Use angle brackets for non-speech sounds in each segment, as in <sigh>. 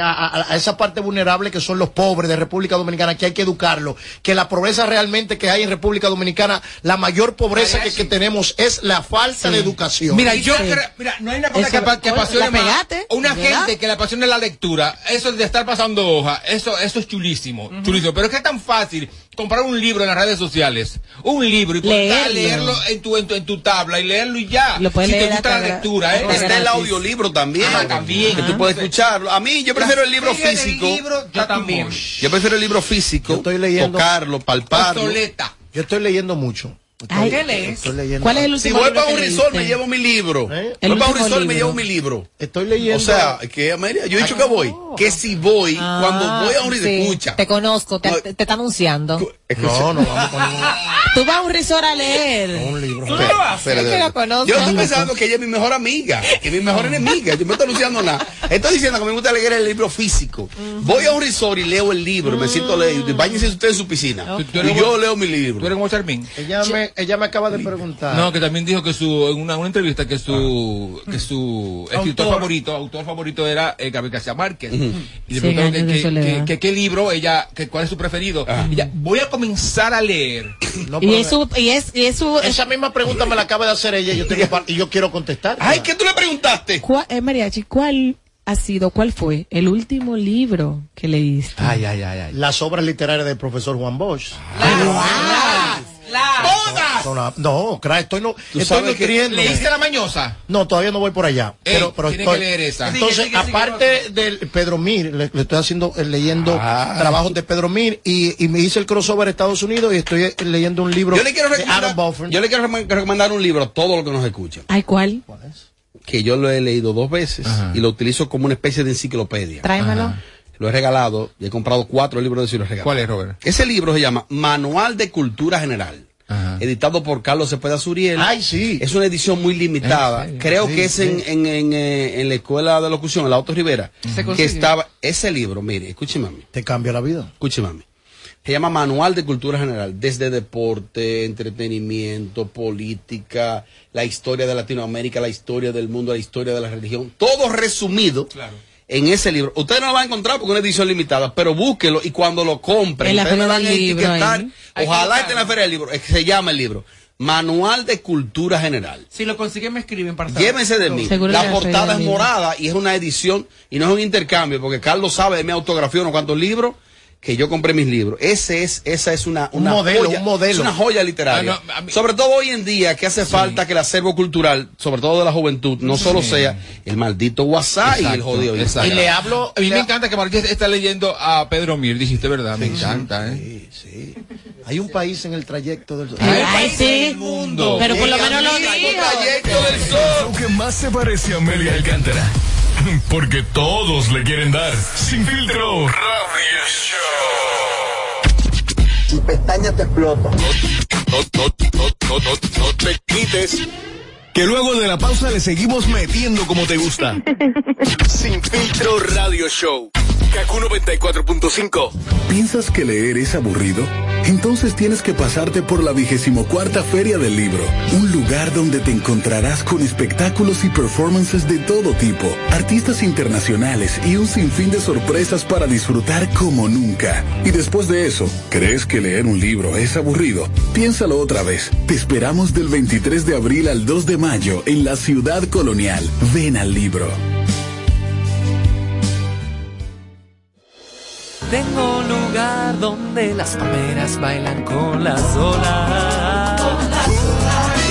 a, a, esa parte vulnerable que son los pobres de República Dominicana, que hay que educarlo, que la pobreza realmente que hay en República Dominicana, la mayor pobreza que, que, tenemos es la falta de educación. Mira, yo creo, mira, no hay una cosa que, que apasione más una gente que le apasione la lectura, eso de estar pasando hoja, eso, eso es chulísimo, chulísimo, pero es que es tan fácil comprar un libro en las redes sociales, un libro y leerlo, leerlo en, tu, en, tu, en tu tabla y leerlo y ya. Lo si te gusta la lectura, ¿eh? Está el audiolibro también. Ah, también. Que tú puedes escucharlo. A mí, yo prefiero el libro físico. El libro, yo también. Yo prefiero el libro físico. Yo estoy leyendo- Tocarlo, palparlo. Yo estoy leyendo mucho. Ay, ¿Qué lees? ¿Cuál es el Si último voy libro para un resort, me llevo mi libro. ¿Eh? Voy para un resort, me llevo mi libro. Estoy leyendo. O sea, que Amelia, yo he dicho que voy. Que si voy, cuando voy a un resort, Ah, sí. escucha. Te conozco, te, No. te, te está anunciando. No, no vamos con Tú vas a un resort a leer. un libro. Que espera. la conozco. Yo estoy pensando que ella es mi mejor amiga, que es mi mejor enemiga. Yo no estoy anunciando nada. Estoy diciendo que me gusta leer el libro físico. Voy a un resort y leo el libro, me siento leer. Báñense ustedes en su piscina. Tú- tú Y yo leo mi ¿Tú libro. eres como Charmín? Ella me, ella me acaba de preguntar. No, que también dijo que su, en una, una entrevista que su, que su escritor Autor. favorito, autor favorito era eh, Gabriel García Márquez. Y le preguntaron que, que, soledad. que- que qué libro ella, que cuál es su preferido. Y ella, voy a comenzar a leer. No, Y es su, y es, y es su, Esa misma pregunta me la acaba de hacer ella y yo, tengo pa- y yo quiero contestar. Ay, ¿qué tú le preguntaste? ¿Cuál- eh, Mariachi, ¿cuál ha sido, cuál fue el último libro que leíste? Ay, ay, ay, ay. Las obras literarias del profesor Juan Bosch. ¡Todas! Son la- No, cra, estoy, no, estoy nutriendo. ¿Leíste La Mañosa? No, todavía no voy por allá. Ey, pero, pero tiene estoy- que leer esa. Entonces, Sigue, sigue, sigue, aparte del Pedro Mir, le, le estoy haciendo, eh, leyendo Ah. trabajos de Pedro Mir y, y me hice el crossover a Estados Unidos y estoy eh, leyendo un libro Yo le quiero de recomendar, Adam Buffer. yo le quiero recom- recomendar un libro a todos los que nos escuchan. Ay, ¿cuál? Que yo lo he leído dos veces Ajá. y lo utilizo como una especie de enciclopedia. Tráemelo. Lo he regalado y he comprado cuatro libros de eso y los he regalado. ¿Cuál es, Robert? Ese libro se llama Manual de Cultura General. Ajá. Editado por Carlos Cepeda Suriel. Ay, sí. Es una edición muy limitada. Creo Sí, que es en, en, en, eh, en la escuela de locución, en la Auto Rivera. ¿Se Que consigue? estaba, ese libro, mire, escúcheme a mí. Te cambia la vida. Escúcheme a mí. Se llama Manual de Cultura General, desde deporte, entretenimiento, política, la historia de Latinoamérica, la historia del mundo, la historia de la religión, todo resumido Claro. En ese libro. Usted no lo va a encontrar porque es una edición limitada, pero búsquelo y cuando lo compre, En la ustedes me Feria van a del Libro, etiquetar. Ojalá esté en la Feria del Libro, es que se llama el libro. Manual de Cultura General. Si lo consiguen, me escriben para saber. Llévense de mí. Seguro La portada es morada y es una edición y no es un intercambio porque Carlos sabe de mi autografía unos cuantos libros que yo compré mis libros. Ese es, esa es una, Un una modelo, joya, un modelo. Es una joya literaria. Ah, no, a mí- sobre todo hoy en día que hace falta que el acervo cultural, sobre todo de la juventud, no solo sea el maldito WhatsApp y el jodido exacto. Y le hablo. A mí le- me encanta que Marqués está leyendo a Pedro Mir, dijiste verdad, me encanta, ¿eh? Sí, sí. Hay un país en el trayecto del. Ay, país sí. del mundo. Pero por lo menos lo trayecto del sol. Lo que más se parece a Amelia Alcántara. <laughs> Porque todos le quieren dar. Sin filtro. Radio Show. y pestañas te no, no, no, no, no te quites. Que luego de la pausa le seguimos metiendo como te gusta. <laughs> Sin filtro Radio Show. Kaku 94.5. ¿Piensas que leer es aburrido? Entonces tienes que pasarte por la vigésimo cuarta Feria del Libro, un lugar donde te encontrarás con espectáculos y performances de todo tipo, artistas internacionales y un sinfín de sorpresas para disfrutar como nunca. Y después de eso, ¿crees que leer un libro es aburrido? Piénsalo otra vez. Te esperamos del 23 de abril al 2 de mayo en la ciudad colonial. Ven al libro. Tengo lugar donde las palmeras bailan con las olas. Así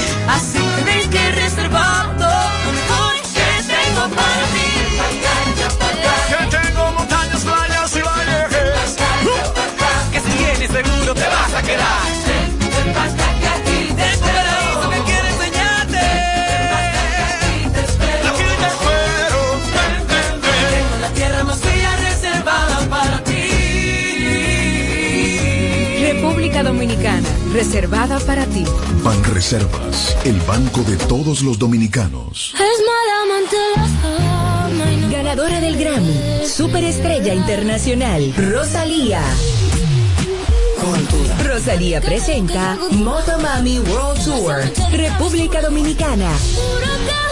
reservada para ti. Ban Reservas, el banco de todos los dominicanos. Ganadora del Grammy, superestrella internacional, Rosalía. Rosalía presenta Motomami World Tour, República Dominicana.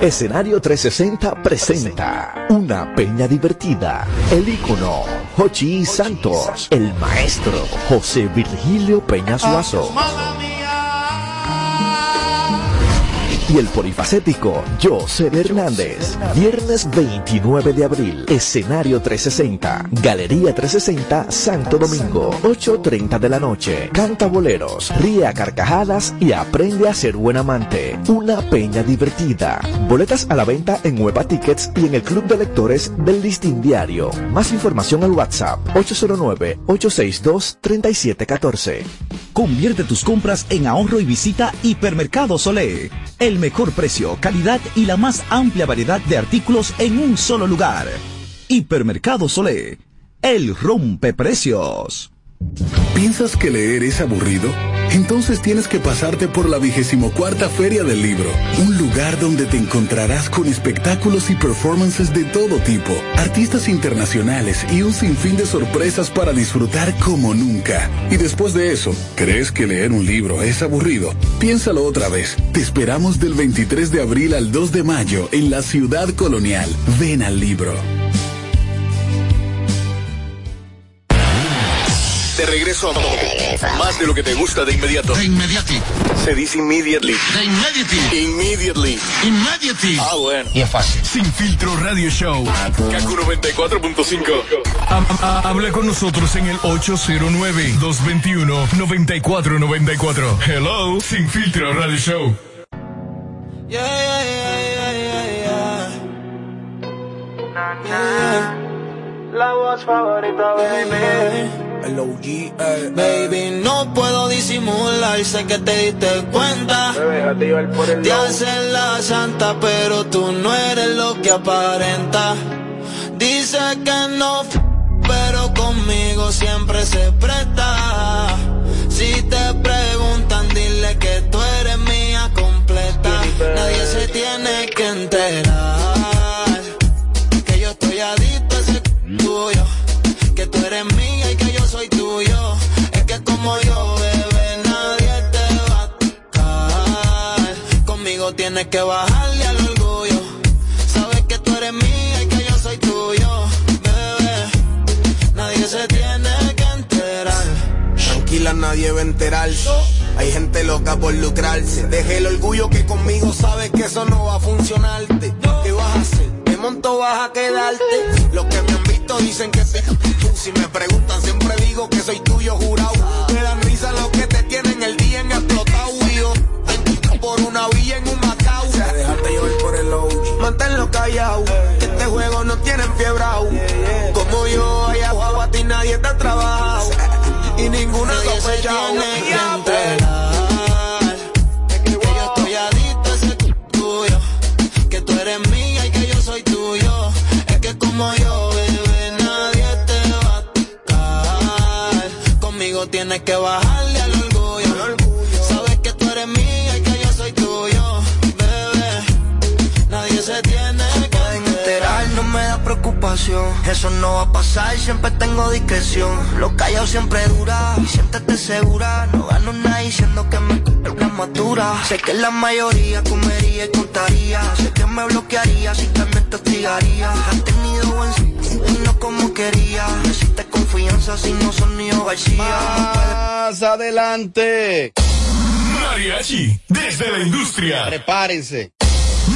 Escenario 360 presenta una peña divertida. El ícono Jochi Santos, el maestro José Virgilio Peña Suazo y el polifacético José Hernández. Viernes 29 de abril, escenario 360, Galería 360, Santo Domingo, 8.30 de la noche. Canta boleros, ríe a carcajadas y aprende a ser buen amante. Una peña divertida. Boletas a la venta en Hueva Tickets y en el Club de Lectores del Listín Diario. Más información al WhatsApp 809-862-3714. Convierte tus compras en ahorro y visita Hipermercado Solé. El mejor precio, calidad y la más amplia variedad de artículos en un solo lugar. Hipermercado Solé. El rompe precios. ¿Piensas que leer es aburrido? Entonces tienes que pasarte por la vigésimo cuarta Feria del Libro, un lugar donde te encontrarás con espectáculos y performances de todo tipo, artistas internacionales y un sinfín de sorpresas para disfrutar como nunca. Y después de eso, ¿crees que leer un libro es aburrido? Piénsalo otra vez. Te esperamos del 23 de abril al 2 de mayo en la ciudad colonial. Ven al libro. De regreso a más de lo que te gusta de inmediato. De inmediati. Se dice immediately. De immediately. Immediately. Immediately. Ah, bueno. Y es fácil. Sin filtro radio show. Kaku 94.5. Hable con nosotros en el 809-221-9494. Hello. Sin filtro radio show. Yeah, yeah, yeah, yeah, yeah, yeah. La voz favorita, baby. El OG, eh, Baby, no puedo disimular, sé que te diste cuenta. Te haces la santa, pero tú no eres lo que aparenta. Dice que no, pero conmigo siempre se presta. Si te preguntan, dile que tú eres mía completa. Nadie se tiene que enterar tienes que bajarle al orgullo. Sabes que tú eres mía y que yo soy tuyo, bebé. Nadie se tiene que enterar. Tranquila, nadie va a enterarse. Hay gente loca por lucrarse. Deje el orgullo que conmigo sabes que eso no va a funcionarte. ¿Qué vas a hacer? ¿Qué monto vas a quedarte? Los que me han visto dicen que soy tú. Si me preguntan, siempre digo que soy tuyo, jurado. Me dan risa los que te tienen el día en explotado. Y yo por una villa en un callado. Que este juego no tiene enfiebrado. Como yo, allá abajo a ti nadie te ha trabajado. Y ninguna Nadie se sospechado. tiene que enterar que yo estoy adicto a ese tuyo. Que tú eres mía y que yo soy tuyo. Es que como yo, bebé, nadie te va a tocar. Conmigo tienes que bajarle Eso no va a pasar, siempre tengo discreción. Lo callado siempre dura y siéntete segura. No gano nada diciendo que me la matura. Sé que la mayoría comería y contaría. Sé que me bloquearía si también te hostigaría. Has tenido buen y no como quería. Necesitas confianza si no son ni García. Más adelante. Mariachi, desde la industria. Prepárense.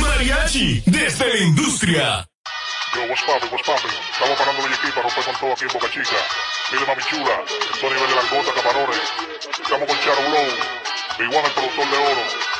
Mariachi, desde la industria. Yo, what's poppin', what's poppin'? Estamos parando el equipo, romper con todo aquí en Boca Chica. Mire, mami chula, esto a nivel de langota, camarones. Estamos con Charo Blow, Big el productor de oro.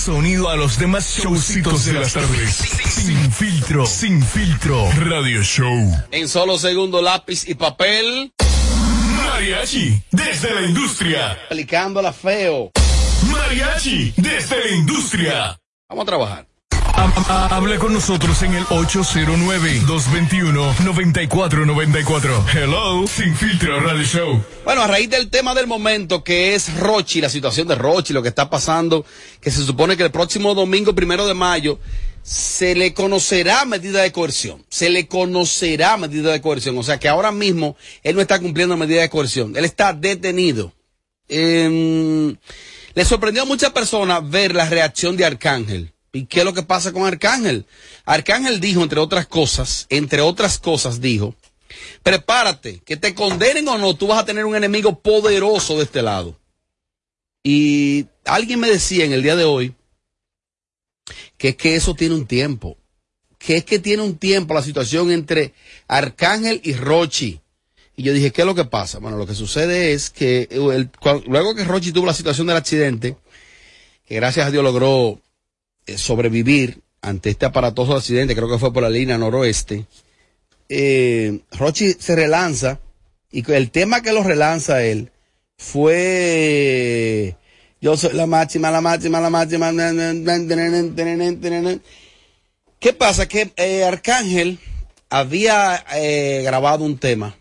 Sonido a los demás showcitos de las tardes. Sin filtro, sin filtro. Radio Show. En solo segundo, lápiz y papel. Mariachi, desde la industria. Aplicándola feo. Mariachi, desde la industria. Vamos a trabajar. Hable con nosotros en el 809-221-9494. Hello, Sin Filtro Radio Show. Bueno, a raíz del tema del momento que es Rochi, la situación de Rochi, lo que está pasando, que se supone que el próximo domingo primero de mayo se le conocerá medida de coerción. Se le conocerá medida de coerción. O sea que ahora mismo él no está cumpliendo medida de coerción. Él está detenido. Em, le sorprendió a muchas personas ver la reacción de Arcángel. ¿Y qué es lo que pasa con Arcángel? Arcángel dijo, entre otras cosas, entre otras cosas dijo, prepárate, que te condenen o no, tú vas a tener un enemigo poderoso de este lado. Y alguien me decía en el día de hoy que es que eso tiene un tiempo, que es que tiene un tiempo la situación entre Arcángel y Rochi. Y yo dije, ¿qué es lo que pasa? Bueno, lo que sucede es que cuan- luego que Rochi tuvo la situación del accidente, que gracias a Dios logró eh, sobrevivir ante este aparatoso accidente, creo que fue por la línea noroeste, eh, Rochi se relanza y el tema que lo relanza él fue yo soy la máxima, la máxima, la máxima. ¿Qué pasa? Que Arcángel había grabado un tema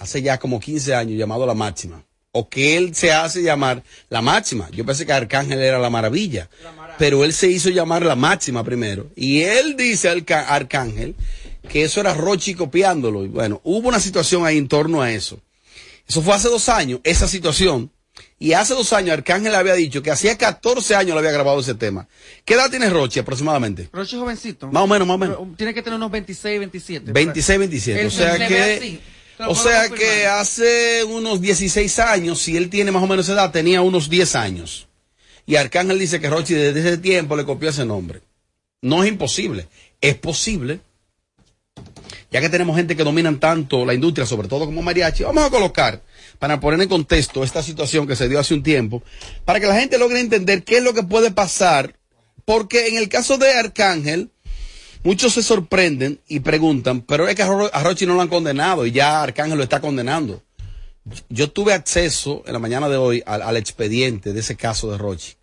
hace ya como 15 años llamado La Máxima. O que él se hace llamar La Máxima. Yo pensé que Arcángel era La Maravilla. La pero él se hizo llamar La Máxima primero. Y él dice al Arcángel que eso era Rochi copiándolo. Y bueno, hubo una situación ahí en torno a eso. Eso fue hace dos años, esa situación. Y hace dos años Arcángel había dicho que hacía 14 años le había grabado ese tema. ¿Qué edad tiene Rochi aproximadamente? Rochi jovencito. Más o menos, más o menos. Tiene que tener unos 26, 27. 26, 27. Él o sea se que, o sea confirmar. que hace unos 16 años, si él tiene más o menos esa edad, tenía unos 10 años. Y Arcángel dice que Rochi desde ese tiempo le copió ese nombre. No es imposible, es posible. Ya que tenemos gente que dominan tanto la industria, sobre todo como mariachi, vamos a colocar, para poner en contexto esta situación que se dio hace un tiempo, para que la gente logre entender qué es lo que puede pasar, porque en el caso de Arcángel, Muchos se sorprenden y preguntan, pero es que a Ro- a Rochi no lo han condenado y ya Arcángel lo está condenando. Yo tuve acceso en la mañana de hoy al, al expediente de ese caso de Rochi.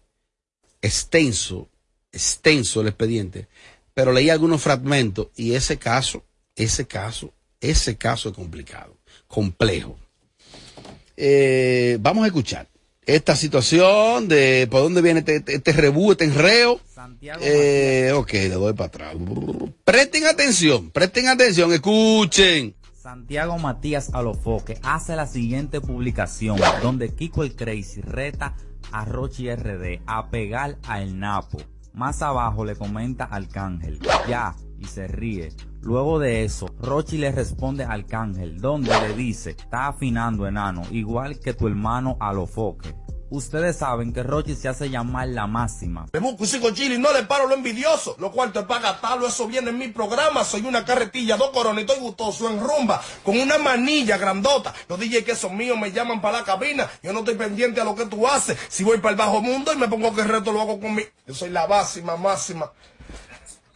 Extenso, extenso el expediente. Pero leí algunos fragmentos y ese caso, ese caso, ese caso es complicado, complejo. Eh, vamos a escuchar esta situación de por dónde viene este, este, este rebú, este enreo. Eh, ok, le doy para atrás. Presten atención, presten atención, escuchen. Santiago Matías Alofoque hace la siguiente publicación donde Kiko el Crazy reta a Rochi RD a pegar a El Napo. Más abajo le comenta Arcángel, ya, y se ríe. Luego de eso, Rochi le responde al Arcángel, donde le dice, está afinando enano, igual que tu hermano Alofoque. Ustedes saben que Rochi se hace llamar la máxima. Me busco sigo chile y no le paro lo envidioso. Lo cual te paga talo, eso viene en mi programa. Soy una carretilla, dos coronas, estoy gustoso en rumba, con una manilla grandota. Los DJ que son míos me llaman para la cabina. Yo no estoy pendiente a lo que tú haces. Si voy para el bajo mundo y me pongo que el reto lo hago con mi. Yo soy la máxima, máxima.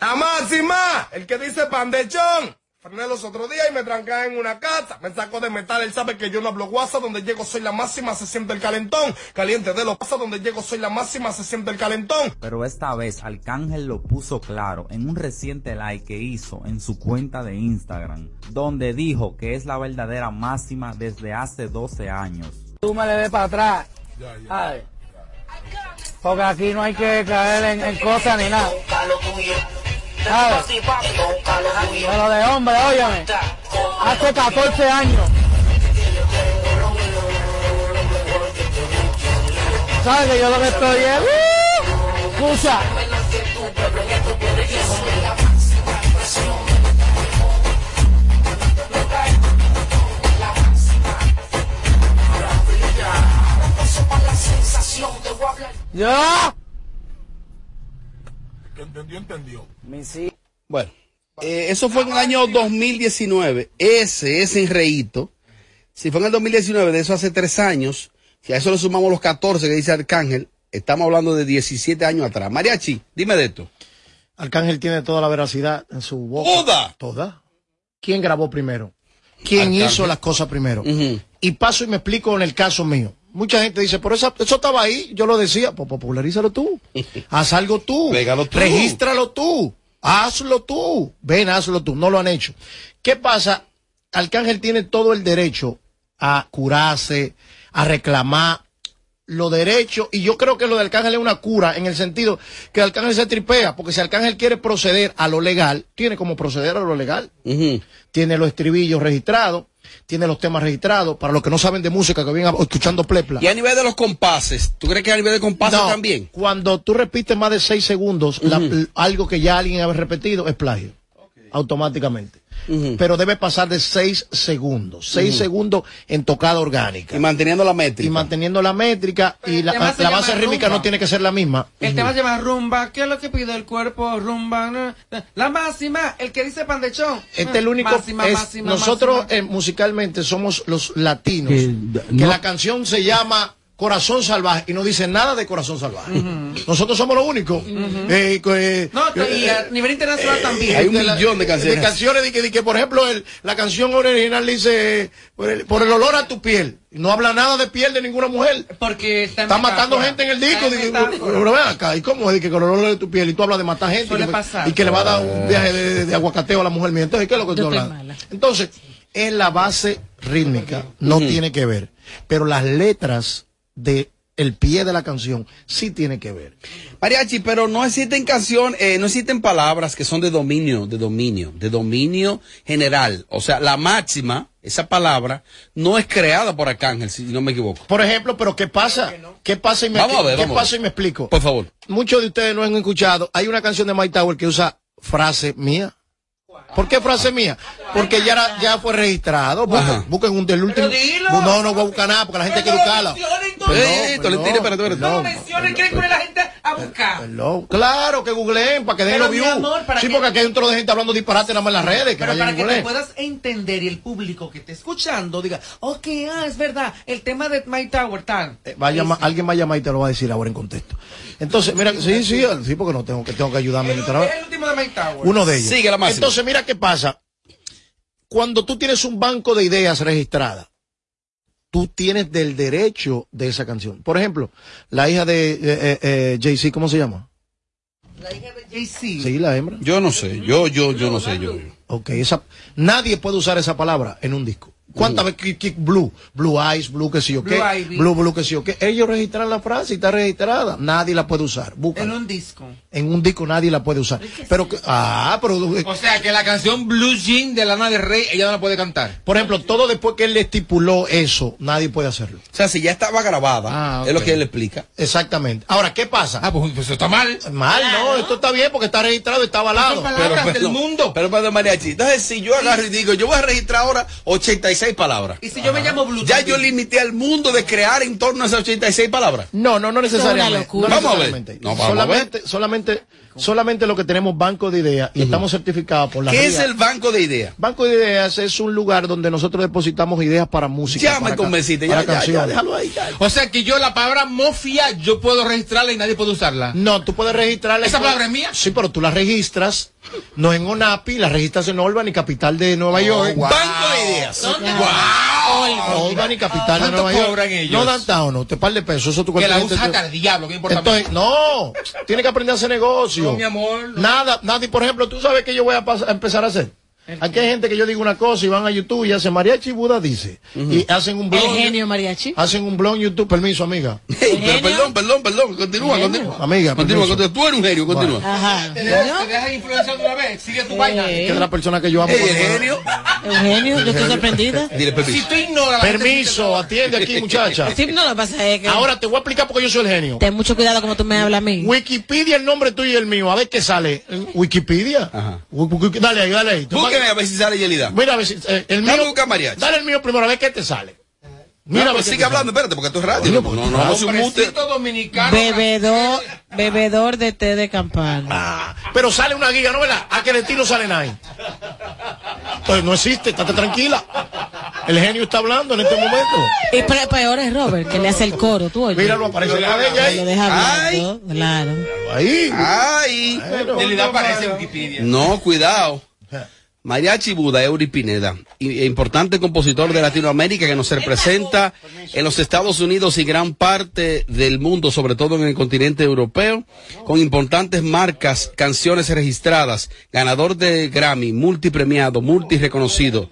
La máxima, el que dice pandechón. Frené los otros días y me trancaba en una casa. Me sacó de metal, él sabe que yo no hablo guasa. Donde llego soy la máxima, se siente el calentón. Caliente de los pasos, donde llego soy la máxima, se siente el calentón. Pero esta vez Arcángel lo puso claro en un reciente like que hizo en su cuenta de Instagram, donde dijo que es la verdadera máxima desde hace 12 años. Tú me le ves para atrás. Ay. Porque aquí no hay que caer en, en cosas ni nada. ¿Sabes? Pero de hombre, óyeme. Hace 14 años. ¿Sabes que yo lo que estoy es... ¡Uh! Escucha. ¡Ya! Que entendió, entendió. Bueno, eh, eso fue en el año 2019. Ese, ese enreíto. Si fue en el 2019, de eso hace tres años, si a eso le sumamos los 14 que dice Arcángel, estamos hablando de 17 años atrás. Mariachi, dime de esto. Arcángel tiene toda la veracidad en su boca. ¡Toda! Toda. ¿Quién grabó primero? ¿Quién Arcángel. hizo las cosas primero? Y paso y me explico en el caso mío. Mucha gente dice, pero esa- eso estaba ahí, yo lo decía, pues popularízalo tú. <laughs> Haz algo tú. Pégalo tú. Regístralo tú. Hazlo tú. Ven, hazlo tú. No lo han hecho. ¿Qué pasa? Arcángel tiene todo el derecho a curarse, a reclamar los derechos, y yo creo que lo de Arcángel es una cura, en el sentido que Arcángel se tripea, porque si Arcángel quiere proceder a lo legal, tiene como proceder a lo legal. Tiene los estribillos registrados, tiene los temas registrados, para los que no saben de música, que vienen escuchando plepla. Y a nivel de los compases, ¿tú crees que a nivel de compases No, también? Cuando tú repites más de seis segundos, la- algo que ya alguien ha repetido es plagio. Automáticamente. Pero debe pasar de seis segundos. Seis Ujú. segundos en tocada orgánica. Y manteniendo la métrica. Y manteniendo la métrica. Y la, base rítmica no tiene que ser la misma. El tema se llama rumba. ¿Qué es lo que pide el cuerpo? Rumba. no, La máxima. El que dice pandechón. Este es el único. Máxima, es- máxima, nosotros máxima. eh, musicalmente somos los latinos. Que, la canción se llama Corazón Salvaje y no dice nada de Corazón Salvaje. Nosotros somos los únicos. Eh, que- No, y eh, a nivel internacional también. Hay un de la- millón de canciones. De canciones de que, de que, por ejemplo, el- la canción original dice por el, por el olor a tu piel. No habla nada de piel de ninguna mujer. Porque está, Está matando gente en el disco. Pero ven acá, ¿y cómo es de que con el olor de tu piel? Y tú hablas de matar gente. Suele y que- pasar. Y que le va a dar un viaje de, de aguacateo a la mujer mía. Entonces, ¿qué es lo que tú hablas? mala. Entonces, en la base rítmica no tiene que ver. Pero las letras de el pie de la canción sí tiene que ver. Mariachi, pero no existen canciones, eh, no existen palabras que son de dominio, de dominio, de dominio general. O sea, la máxima, esa palabra, no es creada por Arcángel, si no me equivoco. Por ejemplo, pero ¿qué pasa? ¿Qué pasa y me, Vamos a ver, ¿qué vamos a ver. pasa y me explico? Por favor. Muchos de ustedes no han escuchado. Hay una canción de Mike Tower que usa frase mía. ¿Por qué frase mía? Porque ya, era- ya fue registrado. Busquen, busquen un del último. No, no voy a buscar nada porque la gente que buscarla. Tolentino, espérate, espérate. No mencionen la gente a buscar. Hello. Claro, que googleen para que den los views. Sí, que- porque aquí hay un trozo de gente hablando disparate nada más en las redes. Que Pero para que te puedas entender y el público que esté escuchando diga, ok, ah, es verdad, el tema de My Tower tal. Eh, va a llamar- alguien va a llamar y te lo va a decir ahora en contexto. Entonces, mira, sí, sí, sí, porque no tengo que, tengo que ayudarme. El, literal. el último de My Tower. Uno de ellos. Sigue la máxima. Entonces, mira qué pasa. Cuando tú tienes un banco de ideas registrada, tú tienes del derecho de esa canción. Por ejemplo, la hija de eh, eh, eh, Jay-Z, ¿cómo se llama? JC. Sí, la hembra. Yo no sé, yo, yo, yo no sé, yo. Ok, esa, nadie puede usar esa palabra en un disco. ¿Cuántas veces Blue? Blue Eyes, Blue que sí o qué. Blue. Blue, Blue que sí o qué. Ellos registran la frase y está registrada. Nadie la puede usar. En un disco. En un disco nadie la puede usar. Pero, que- ah, pero, O sea que la canción Blue Jean de Lana del Rey, ella no la puede cantar. por ejemplo, todo después que él le estipuló eso, nadie puede hacerlo. O sea, si ya estaba grabada, Ah, es lo que él explica. Exactamente. Ahora, ¿qué pasa? Ah, pues, pues está mal. Mal, no, esto está bien porque está registrado y está avalado. palabras del mundo. Pero, pero, mariachi, entonces si yo agarro y digo, yo voy a registrar ahora 86 palabras. Y si yo me llamo Blue Ya yo limité al mundo de crear en torno a esas 86 palabras. No, no, no necesariamente. locura. No Vamos a ver. No, vamos a solamente, solamente, solamente lo que tenemos banco de ideas y estamos certificados por la ¿Qué es el banco de ideas? Banco de ideas es un lugar donde nosotros depositamos ideas para música. Ya para me convenciste, ya, ya, ya, canciones. déjalo ahí. ya. O sea que yo la palabra mofia yo puedo registrarla y nadie puede usarla. No, tú puedes registrarla. ¿Esa palabra es mía? Sí, pero tú la registras, no en ONAPI, la registras en Olban y capital de Nueva York. Banco de ideas. Olban y capital de ¿Cuánto Nueva York. ellos? No downtown, no, te par de pesos, eso tú Que la usa hasta el diablo, ¿qué importa? Entonces, no, tiene que aprender a hacer negocio. No, mi amor, no. Nada, nada. Y por ejemplo, tú sabes que yo voy a, pas- a empezar a hacer. Aquí hay gente que yo digo una cosa y van a YouTube y hacen Mariachi Buda dice. Y hacen un blog. El genio mariachi. Hacen un blog en YouTube. Permiso, amiga. <laughs> Pero perdón, perdón, perdón. Continúa, continúa. Amiga, Continúa, continúa. Tú eres un genio, continúa. Ajá. ¿Te dejas, te dejas influenciar otra vez? Sigue tu vaina. Que es la persona que yo amo. El genio. Eugenio, yo estoy sorprendida. <laughs> Dile Si permiso. tú ignoras Permiso, atiende aquí, muchacha. Sí, no, lo pasa es que. Ahora te voy a explicar porque yo soy el genio. Ten mucho cuidado como tú me hablas a mí. Wikipedia, el nombre tuyo y el mío. A ver qué sale. Wikipedia. Ajá. Dale ahí, dale ahí. Búsqueme a ver si sale Yelida. Mira, a ver si, eh, el mío. buscar mariachi. Dale el mío primero, a ver qué te sale. Mira, a ver pues sigue hablando, espérate, porque esto es radio. No, pues, no, no, no. Hombrecito dominicano. Bebedor, bebedor de té de campana. Ah, pero sale una guía, ¿no verdad? A que de ti no sale nadie. Entonces no existe, estate tranquila. El genio está hablando en este momento. Y pe- peor es Robert, que le hace el coro, tú oyes. Míralo, aparece la de ella Lo ahí. deja hablando, claro. Ahí. Ay. Bueno. En realidad aparece en Wikipedia. No, cuidado. Mariachi Buda, Eury Pineda, i- importante compositor de Latinoamérica que nos representa en los Estados Unidos y gran parte del mundo, sobre todo en el continente europeo, con importantes marcas, canciones registradas, ganador de Grammy, multipremiado, multireconocido.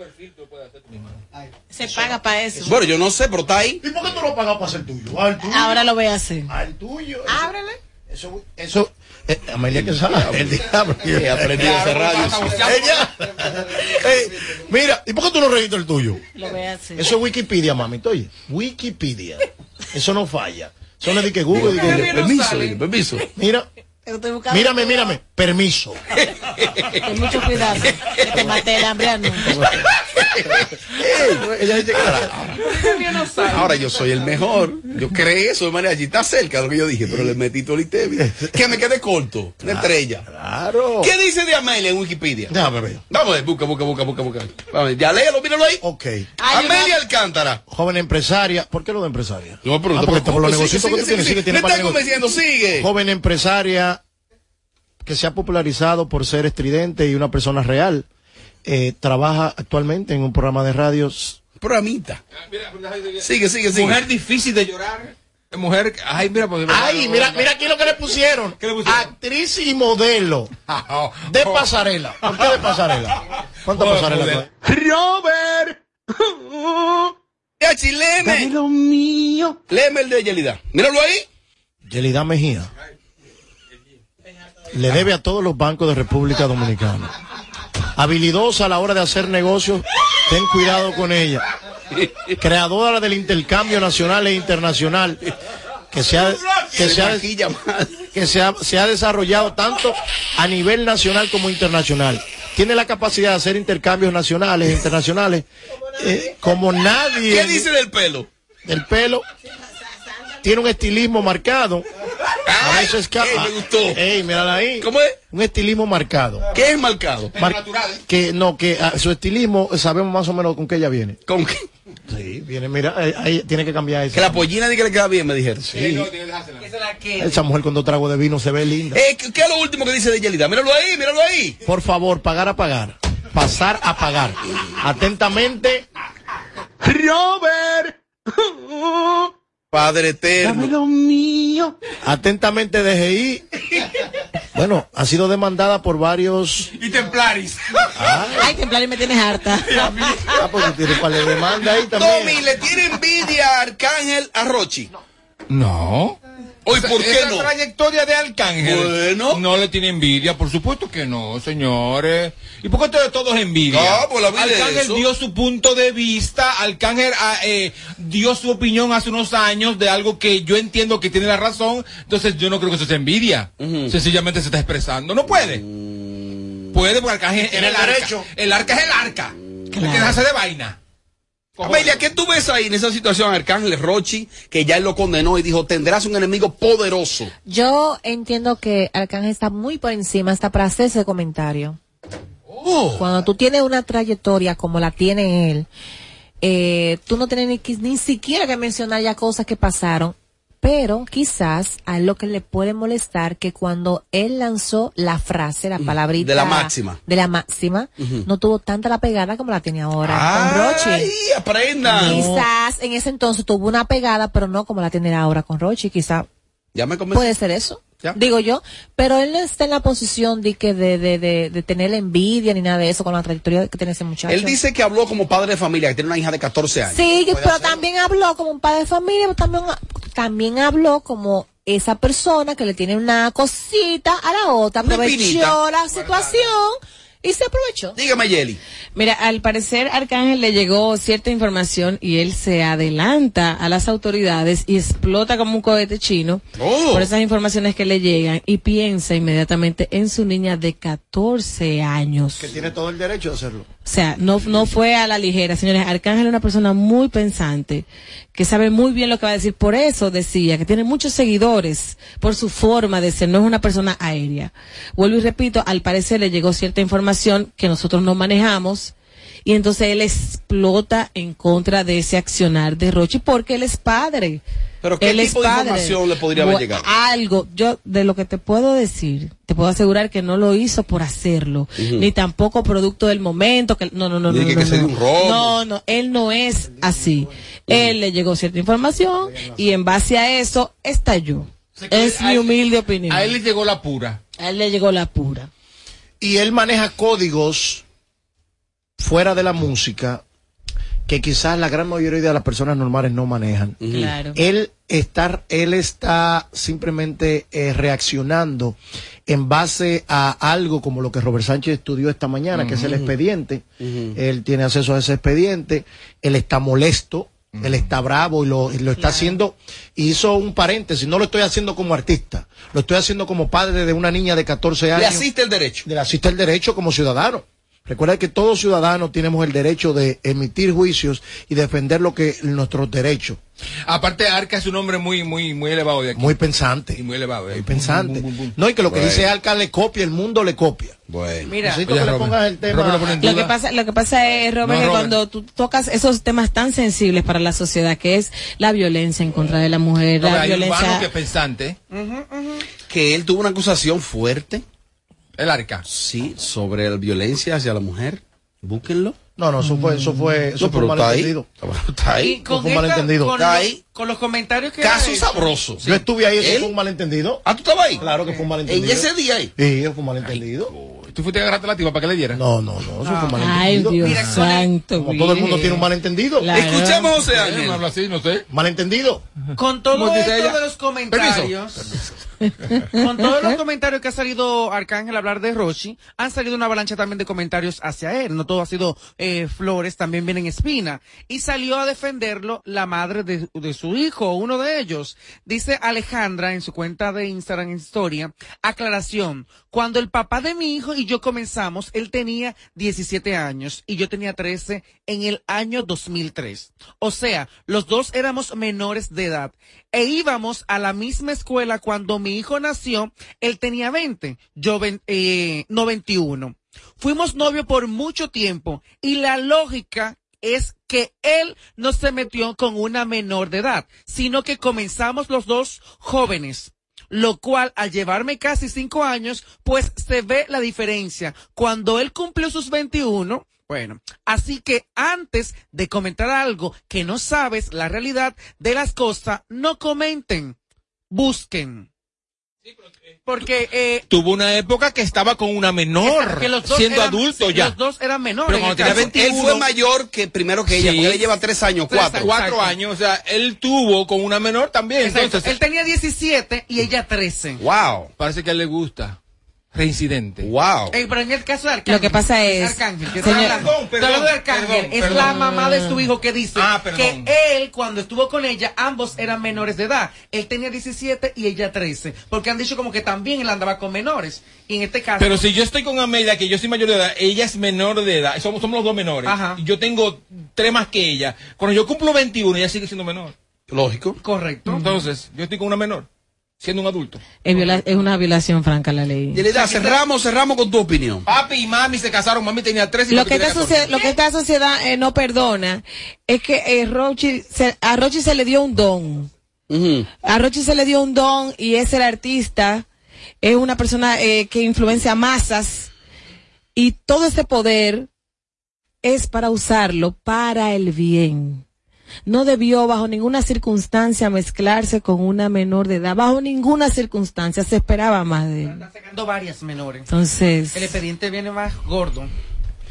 Se paga para eso. Bueno, yo no sé, pero está ahí. ¿Y por qué tú lo pagas para hacer tuyo? Al tuyo. Ahora lo voy a hacer. Al tuyo. Ábrele. Eso, eso, eh, Amelia que sabe, el diablo. He aprendido a hacer radio. Ella. <laughs> Eh, mira, ¿y por qué tú no registras el tuyo? Lo voy a hacer. Eso es Wikipedia, mami, oye. Wikipedia. Eso no falla. Eso no es de que Google. Dile, permiso, permiso. Mira, mírame, mírame. Permiso. Ten mucho cuidado. Que te mate el hambre. no. Ella dice que Ahora yo soy el mejor. Yo creé eso de manera allí. Está cerca de lo que yo dije, pero le metí todo el. Que me quedé corto. Una estrella. Claro. ¿Qué dice de Amelia en Wikipedia? Déjame ver. Vamos a ver, busca, busca, busca, busca, busca. Ya léelo, míralo ahí. Ok. Amelia Alcántara. Joven empresaria. ¿Por qué lo de empresaria? No, pero Ah, porque por los negocios sigue, que tú sigue, tienes, sigue, sigue, tiene Me para está convenciendo, sigue. Joven empresaria que se ha popularizado por ser estridente y una persona real. Eh, trabaja actualmente en un programa de radios. Programita. Sigue, sigue, sigue. Mujer difícil de llorar. Mujer. Ay, mira, pues, Ay, mira, mira aquí lo que le pusieron. ¿Qué le pusieron? Actriz y modelo de pasarela. ¿Por qué de pasarela? ¿Cuántas Oh, pasarelas? Robert. Ya, chileme. lo mío. Léeme el de Yelida. Míralo ahí. Yelida Mejía le debe a todos los bancos de República Dominicana. Habilidosa a la hora de hacer negocios, ten cuidado con ella. Creadora del intercambio nacional e internacional que se ha, que se ha, que se ha, se ha desarrollado tanto a nivel nacional como internacional. Tiene la capacidad de hacer intercambios nacionales e internacionales eh, como nadie. ¿Qué dice del pelo? El pelo tiene un estilismo marcado. A Ay, veces escapa. ey, me gustó. Ey, mírala ahí. ¿Cómo es? Un estilismo marcado. ¿Qué es marcado? Mar- que no, que ah, su estilismo sabemos más o menos con qué ella viene. ¿Con qué? Sí, viene, mira, eh, ahí tiene que cambiar eso. Que la pollina diga que le queda bien, me dijeron. Sí. Esa mujer con dos tragos de vino se ve linda. Eh, ¿qué, qué es lo último que dice de Yelida? Míralo ahí, míralo ahí. Por favor, pagar a pagar. Pasar a pagar. Atentamente. Robert. Padre eterno. lo mío. Atentamente DGI. Bueno, ha sido demandada por varios. Y Templaris. Ay, Templaris me tienes harta. <laughs> Ah, pues tú tienes para la demanda ahí también. Tommy, ¿le tiene envidia a Arcángel a Rochi? No. Hoy, ¿por qué esa no? trayectoria de Arcángel. Bueno. No le tiene envidia, por supuesto que no, señores. ¿Y por qué ustedes todos envidia? Ah, pues la vida Arcángel eso. dio su punto de vista, Arcángel ah, eh, dio su opinión hace unos años de algo que yo entiendo que tiene la razón, entonces yo no creo que eso sea envidia. Sencillamente se está expresando. No puede. Puede porque Arcángel es el el arca. derecho. El arca es el arca. Hay que dejarse de vaina. Amelia, ¿qué tú ves ahí en esa situación, Arcángel Rochi, que ya él lo condenó y dijo, tendrás un enemigo poderoso? Yo entiendo que Arcángel está muy por encima hasta para hacer ese comentario. Oh. Cuando tú tienes una trayectoria como la tiene él, eh, tú no tienes ni, ni siquiera que mencionar ya cosas que pasaron, pero quizás a él lo que le puede molestar que cuando él lanzó la frase, la palabrita De la máxima. de la máxima, no tuvo tanta la pegada como la tiene ahora con Rochi. ¡Ay, aprendan! Quizás en ese entonces tuvo una pegada, pero no como la tiene ahora con Rochi. Quizás Ya me convencí. puede ser eso. Digo yo, pero él no está en la posición de que de, de, de, de tener envidia ni nada de eso con la trayectoria que tiene ese muchacho. Él dice que habló como padre de familia, que tiene una hija de 14 años. Sí, pero también habló como un padre de familia, pero también, también habló como esa persona que le tiene una cosita a la otra, aprovechó la situación y se aprovechó. Dígame, Yeli. Mira, al parecer Arcángel le llegó cierta información y él se adelanta a las autoridades y explota como un cohete chino Oh. por esas informaciones que le llegan y piensa inmediatamente en su niña de 14 años. Que tiene todo el derecho de hacerlo. O sea, no, no fue a la ligera, señores. Arcángel es una persona muy pensante, que sabe muy bien lo que va a decir. Por eso decía que tiene muchos seguidores por su forma de ser. No es una persona aérea. Vuelvo y repito, al parecer le llegó cierta información que nosotros no manejamos. Y entonces él explota en contra de ese accionar de Rochi porque él es padre. Pero ¿qué Él es tipo de información le podría haber llegado? Algo, yo de lo que te puedo decir, te puedo asegurar que no lo hizo por hacerlo, ni tampoco producto del momento, que no, no, no, Ni no, que- no, que no, se dio no. un robo. No, no, él no es así. Él le llegó cierta información y en base a eso estalló. Es mi él- humilde opinión. A él le llegó la pura. A él le llegó la pura. Y él maneja códigos fuera de la música que quizás la gran mayoría de las personas normales no manejan. Claro. Él está, él está simplemente eh, reaccionando en base a algo como lo que Robert Sánchez estudió esta mañana, que es el expediente. Él tiene acceso a ese expediente. Él está molesto. Él está bravo y lo, y lo está haciendo. Y hizo un paréntesis. No lo estoy haciendo como artista. Lo estoy haciendo como padre de una niña de 14 años. Le asiste el derecho. Le asiste el derecho como ciudadano. Recuerda que todos ciudadanos tenemos el derecho de emitir juicios y defender lo que nuestros derechos. Aparte, Arca es un hombre muy, muy, muy elevado de aquí. Muy pensante. Y muy elevado. eh. Muy pensante. No, y que lo que Bueno. dice Alca le copia, el mundo le copia. Bueno. Mira, Necesito que le pongas el tema. Lo que pasa, lo que pasa es, Robert, No, que Robert. cuando tú tocas esos temas tan sensibles para la sociedad, que es la violencia en contra de la mujer, No, la hay violencia. que es pensante. Que él tuvo una acusación fuerte. El arca. Sí, sobre la violencia hacia la mujer. Búsquenlo. No, no, eso fue, eso fue, eso No, fue un ahí. malentendido. Está ahí. Eso fue un malentendido. con, Está los, ahí. con los comentarios que Caso sabroso. Yo estuve ahí, eso ¿Él? fue un malentendido. Ah, tú estabas ahí. Claro que fue un malentendido. En ese día ahí. Sí, eso fue un malentendido. ¿Tú fuiste a agarrarte la tipa para que le diera? No, no, no, eso fue un Ay, malentendido. Dios Mira, santo. Como todo el mundo tiene un malentendido. Claro. Escuchemos a José No Ángel. habla así, no sé. Malentendido. Con todo ¿Cómo dice esto ella? de los comentarios, con todos los comentarios que ha salido Arcángel a hablar de Rochi, han salido una avalancha también de comentarios hacia él. No todo ha sido eh, flores, también vienen espina. Y salió a defenderlo la madre de, de su hijo, uno de ellos. Dice Alejandra en su cuenta de Instagram en historia, aclaración, cuando el papá de mi hijo y yo comenzamos, él tenía 17 años y yo tenía 13 en el año 2003. O sea, los dos éramos menores de edad e íbamos a la misma escuela cuando mi hijo nació, él tenía 20, yo eh, no 21. Fuimos novios por mucho tiempo y la lógica es que él no se metió con una menor de edad, sino que comenzamos los dos jóvenes. Lo cual, al llevarme casi cinco años, pues se ve la diferencia. Cuando él cumplió sus 21, bueno, así que antes de comentar algo que no sabes la realidad de las cosas, no comenten, busquen. Porque eh, Tuvo una época que estaba con una menor, que los dos siendo eran- adulto ya. Los dos eran menores. Pero tenía caso. 21, Él fue mayor que primero que ella, Sí. porque él lleva tres años, Tres cuatro. años. Cuatro Exacto. años, o sea, él tuvo con una menor también. Exacto. Entonces, él tenía 17 y ella 13. Wow. parece que a él le gusta. Reincidente. Wow. Eh, pero en el caso de Arcángel. Lo que pasa es- Arcángel, que señor- está hablando- Perdón, hablando de perdón, Arcángel. perdón, es perdón. la mamá de su hijo que dice Ah, perdón. que él, cuando estuvo con ella, ambos eran menores de edad. Él tenía 17 y ella 13. Porque han dicho como que también él andaba con menores. Y en este caso. Pero si yo estoy con Amelia, que yo soy mayor de edad, ella es menor de edad, somos, somos los dos menores, Ajá. y yo tengo tres más que ella. Cuando yo cumplo 21, ella sigue siendo menor. Lógico. Correcto. Entonces, yo estoy con una menor, siendo un adulto. Es, viola- es una violación franca a la ley. Yelida, cerramos, cerramos con tu opinión. Papi y mami se casaron, mami tenía tres y Lo que, tenía esta 14. sociedad, lo que esta sociedad eh, no perdona es que eh, Rochi se- a Rochi se le dio un don. A Rochi se le dio un don y es el artista, es una persona eh, que influencia masas y todo ese poder es para usarlo para el bien. No debió bajo ninguna circunstancia mezclarse con una menor de edad, bajo ninguna circunstancia se esperaba más de él. Están sacando varias menores. Entonces, El expediente viene más gordo.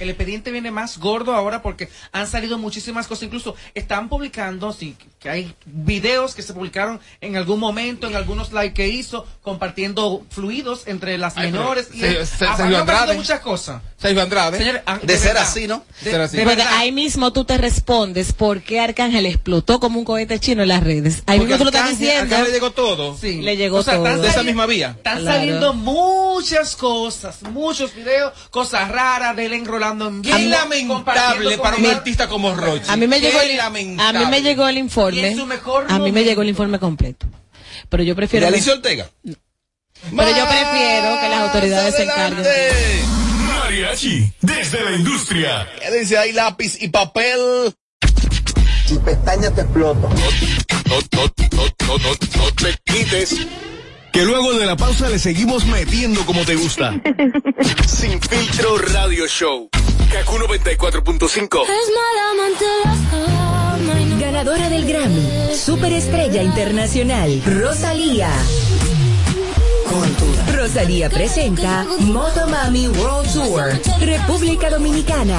El expediente viene más gordo ahora porque han salido muchísimas cosas. Incluso están publicando, sí, que hay videos que se publicaron en algún momento, en algunos likes que hizo, compartiendo fluidos entre las Ay, pero menores. y se- se- Ah, Andrade. muchas cosas. Sergio Andrade. Señores, ah, De ser verdad. así, ¿no? De, Ser así. de Porque verdad. ahí mismo tú te respondes por qué Arcángel explotó como un cohete chino en las redes. Ahí Porque mismo tú lo estás diciendo. Arcángel le llegó todo. Sí. Le llegó O sea, todo. están De esa misma vía. Están Claro. saliendo muchas cosas, muchos videos, cosas raras de él enrolando Qué lamentable para un artista como Rochi. A mí me llegó el, a lamentable. mí me llegó el Y informe. en su mejor A mí me llegó el informe completo. Pero yo ¿De prefiero Alicia Ortega? pero yo prefiero que las autoridades se encarguen. Mariachi, desde la industria. Quédense ahí lápiz y papel. Si pestañas te exploto. No, no, no, no, no, no te quites. Que luego de la pausa le seguimos metiendo como te gusta. <laughs> Sin filtro radio show. Kaku 94.5. Ganadora del Grammy, Superestrella Internacional, Rosalía. Rosalía presenta Motomami World Tour, República Dominicana.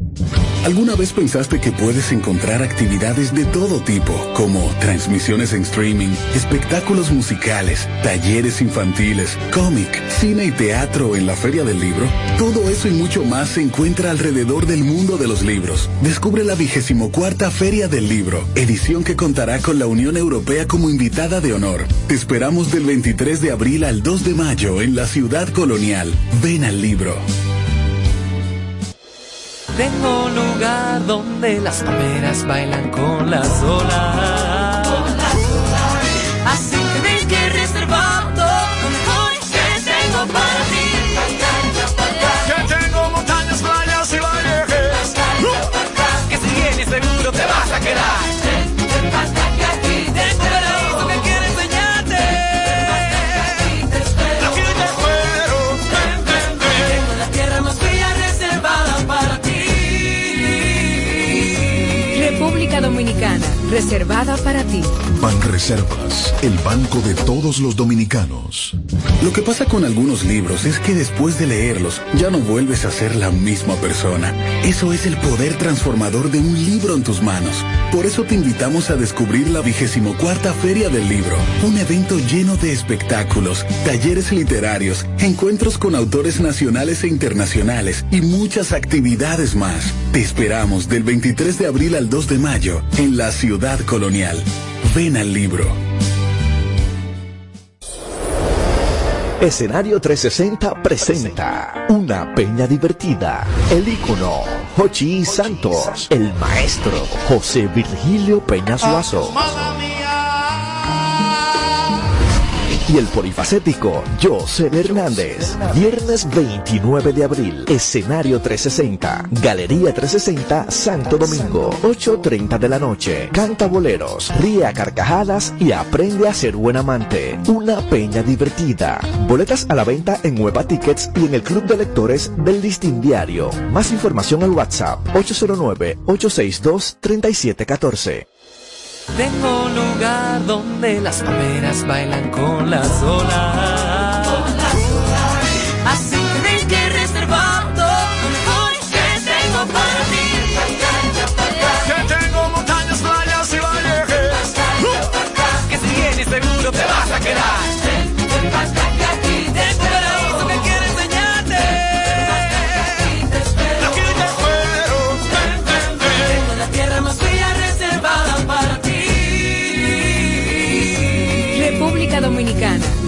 ¿Alguna vez pensaste que puedes encontrar actividades de todo tipo, como transmisiones en streaming, espectáculos musicales, talleres infantiles, cómic, cine y teatro en la Feria del Libro? Todo eso y mucho más se encuentra alrededor del mundo de los libros. Descubre la vigésimo cuarta Feria del Libro, edición que contará con la Unión Europea como invitada de honor. Te esperamos del 23 de abril al 2 de mayo en la ciudad colonial. Ven al libro. Tengo lugar donde las palmeras bailan con las olas. Reservada para ti. Banreservas, el banco de todos los dominicanos. Lo que pasa con algunos libros es que después de leerlos ya no vuelves a ser la misma persona. Eso es el poder transformador de un libro en tus manos. Por eso te invitamos a descubrir la vigésimo cuarta Feria del Libro, un evento lleno de espectáculos, talleres literarios, encuentros con autores nacionales e internacionales y muchas actividades más. Te esperamos del 23 de abril al 2 de mayo en la ciudad colonial. Ven al libro. Escenario 360 presenta una peña divertida. El ícono Jochi Santos, el maestro José Virgilio Peña Suazo. Y el polifacético José Hernández. Viernes 29 de abril, escenario 360, Galería 360, Santo Domingo, 8.30 de la noche. Canta boleros, ríe a carcajadas y aprende a ser buen amante. Una peña divertida. Boletas a la venta en Hueva Tickets y en el Club de Lectores del Listín Diario. Más información al WhatsApp 809-862-3714. Tengo lugar donde las palmeras bailan con las olas.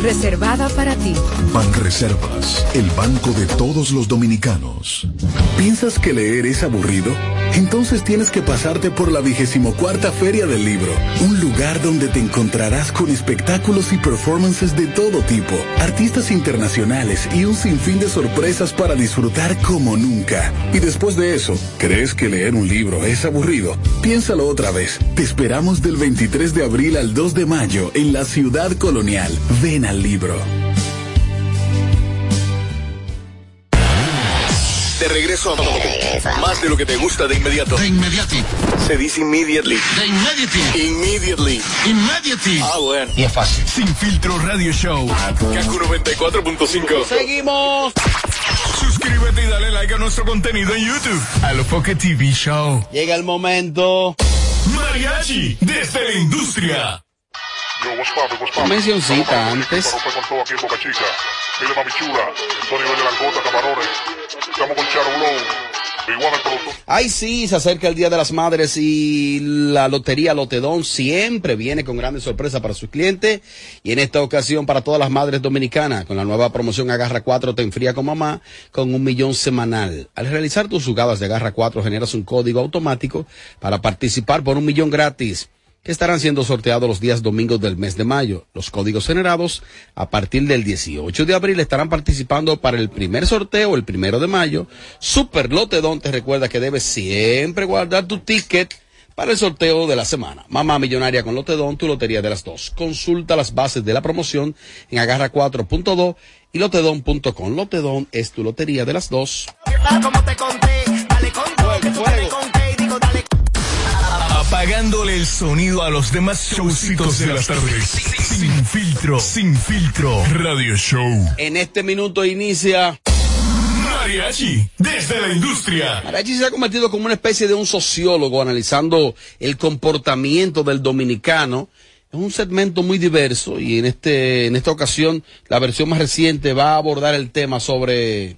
Reservada para ti. Banreservas, el banco de todos los dominicanos. ¿Piensas que leer es aburrido? Entonces tienes que pasarte por la vigésimo cuarta Feria del Libro, un lugar donde te encontrarás con espectáculos y performances de todo tipo, artistas internacionales y un sinfín de sorpresas para disfrutar como nunca. Y después de eso, ¿crees que leer un libro es aburrido? Piénsalo otra vez. Te esperamos del 23 de abril al 2 de mayo en la ciudad colonial. Ven al libro. De regreso a más de lo que te gusta de inmediato. De inmediati. Se dice immediately. De inmediati. Immediately. Immediately. Ah, bueno. Y es fácil. Sin filtro radio show. Kaku 94.5. Seguimos. Suscríbete y dale like a nuestro contenido en YouTube. Alofoque TV Show. Llega el momento. Mariachi desde la industria. Mencioncita antes. Ay, sí, se acerca el Día de las Madres y la Lotería Lotedón siempre viene con grandes sorpresas para sus clientes. Y en esta ocasión para todas las madres dominicanas, con la nueva promoción Agarra 4 te enfría con mamá con un millón semanal. Al realizar tus jugadas de Agarra 4 generas un código automático para participar por un millón gratis que estarán siendo sorteados los días domingos del mes de mayo. Los códigos generados a partir del 18 de abril estarán participando para el primer sorteo el primero de mayo. Super Lotedón te recuerda que debes siempre guardar tu ticket para el sorteo de la semana. Mamá Millonaria con Lotedón, tu lotería de las dos. Consulta las bases de la promoción en agarra4.2 y lotedón.com. Lotedón es tu lotería de las dos. Como te conté, dale con todo, que Apagándole el sonido a los demás showcitos de las tardes. Sin filtro, sin filtro. Radio Show. En este minuto inicia Mariachi desde la industria. Mariachi se ha convertido como una especie de un sociólogo analizando el comportamiento del dominicano. Es un segmento muy diverso y en este en esta ocasión la versión más reciente va a abordar el tema sobre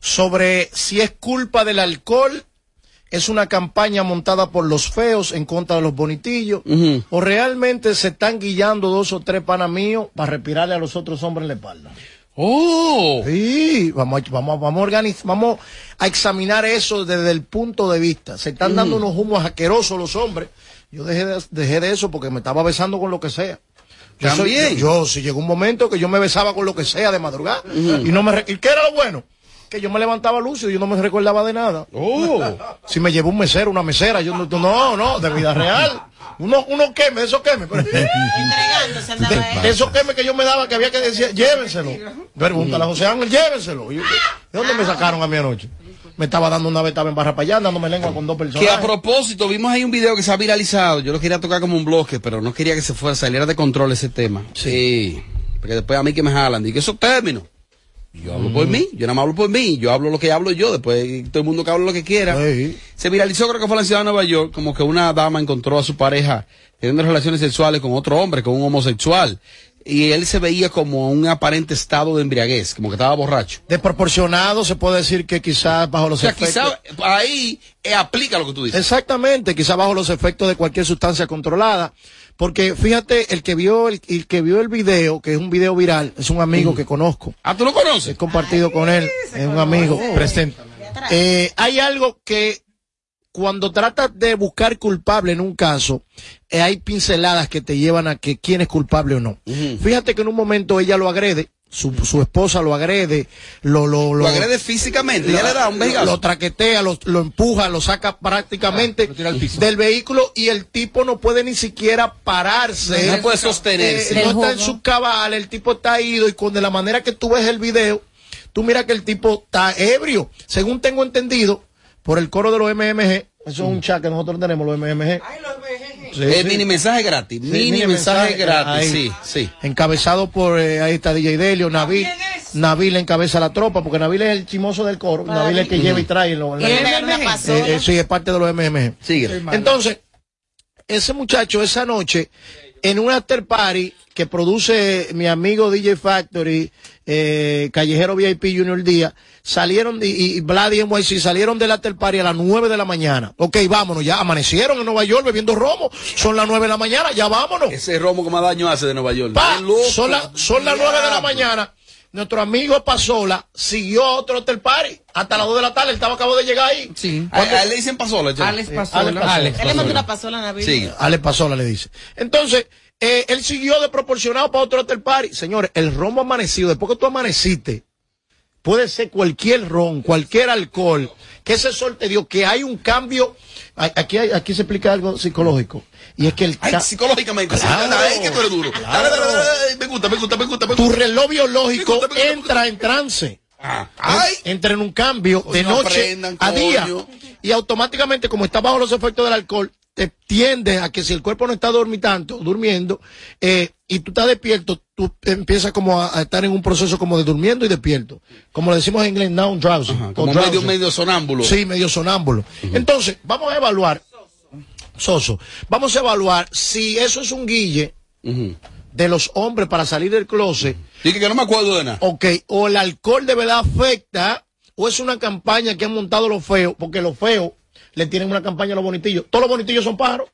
sobre si es culpa del alcohol, es una campaña montada por los feos en contra de los bonitillos, o realmente se están guillando dos o tres panas míos para respirarle a los otros hombres en la espalda. ¡Oh! Sí, vamos, a- vamos, a- vamos, a organizar, vamos a examinar eso desde el punto de vista. Se están dando unos humos asquerosos los hombres. Yo dejé de, dejé de eso porque me estaba besando con lo que sea. Yo soy- yo, yo, si llegó un momento que yo me besaba con lo que sea de madrugada. Y no me ¿y qué era lo bueno? Que yo me levantaba lucio y yo no me recordaba de nada. Oh. <laughs> si me llevó un mesero, una mesera, yo no, no, no, de vida real. Uno, uno queme, de esos queme. pero- de, de esos queme que yo me daba que había que decir, llévenselo. Pregúntale a José Ángel, llévenselo. Yo, ¿De dónde me sacaron a mi anoche? Me estaba dando una vez, estaba en barra para allá, dándome lengua con dos personas. que a propósito vimos ahí un video que se ha viralizado. Yo lo quería tocar como un bloque, pero no quería que se fuera saliera de control ese tema. Sí. Porque después a mí que me jalan, y que esos términos. Yo hablo por mí, yo nada más hablo por mí, yo hablo lo que hablo yo, después todo el mundo que habla lo que quiera. Se viralizó, creo que fue en la ciudad de Nueva York, como que una dama encontró a su pareja teniendo relaciones sexuales con otro hombre, con un homosexual. Y él se veía como un aparente estado de embriaguez, como que estaba borracho. Desproporcionado, se puede decir que quizás bajo O los sea, efectos. quizá ahí eh, aplica lo que tú dices. Exactamente, quizá bajo los efectos de cualquier sustancia controlada. Porque fíjate, el que vio el, el que vio el video, que es un video viral, es un amigo que conozco. Ah, ¿tú lo conoces? He compartido con él, es un amigo. Presente. Eh, hay algo que cuando tratas de buscar culpable en un caso, eh, hay pinceladas que te llevan a que quién es culpable o no. Fíjate que en un momento ella lo agrede, su, su esposa lo agrede, lo, lo, Lo agrede físicamente, ya le da un vejigazo. Lo traquetea, lo, lo empuja, lo saca prácticamente del vehículo y el tipo no puede ni siquiera pararse. No puede sostenerse. Eh, no está en su cabal, el tipo está ido y con de la manera que tú ves el video, tú miras que el tipo está ebrio. Según tengo entendido, por el coro de los MMG, eso es un chat que nosotros tenemos, los MMG. Sí, Eh, sí. mini mensaje gratis. Sí, mini, mensaje, gratis. ahí. Sí, sí. Encabezado por, eh, ahí está DJ Delio, Nabil. Nabil encabeza la tropa, porque Nabil es el chimoso del coro. Nabil es el que lleva y trae. lo- la-. Eh, eh, sí, es parte de los MMG. Sigue. Entonces, ese muchacho esa noche, en un after party que produce mi amigo DJ Factory, eh, Callejero VIP Junior Díaz, salieron, de- y, y Vlad y NYC salieron del after party a las 9 de la mañana. Ok, vámonos, ya amanecieron en Nueva York bebiendo romo. Son las 9 de la mañana, ya vámonos. Ese romo que más daño hace de Nueva York. Pa, son, la- son las 9 de la mañana. Nuestro amigo Pasola siguió a otro hotel party hasta las 2 de la tarde. Él estaba acabo de llegar ahí. Sí. A, a él le dicen pasola. che. Alex Pasola. Alex Pasola. Alex Él le mandó Pasola. una pasola a Nabil. Sigue. Ale Pasola le dice. Entonces, eh, él siguió de proporcionado para otro hotel party. Señores, el romo amanecido, después que tú amaneciste, puede ser cualquier ron, cualquier alcohol, que ese sol te dio, que hay un cambio. Aquí, hay- aquí se explica algo psicológico. Y es que el Ay, ca- psicológicamente. sí, Claro. Ay, que tú eres duro. Dale, dale, dale, dale, Me gusta, me gusta, me gusta. Me tu gusta. reloj biológico Me gusta, me gusta, me entra en trance. Ah, Ay. entra en un cambio de noche aprendan, a día. Y automáticamente, como está bajo los efectos del alcohol, tiendes a que si el cuerpo no está dormitando, durmiendo, eh, y tú estás despierto, tú empiezas como a, a estar en un proceso como de durmiendo y despierto. Como le decimos en inglés, now drowsy. Como drowsy. medio, medio sonámbulo. Sí, medio sonámbulo. Entonces, vamos a evaluar, Soso, vamos a evaluar si eso es un guille de los hombres para salir del closet. Dije que no me acuerdo de nada. Ok, o el alcohol de verdad afecta, o es una campaña que han montado los feos, porque los feos le tienen una campaña a los bonitillos. Todos los bonitillos son pájaros.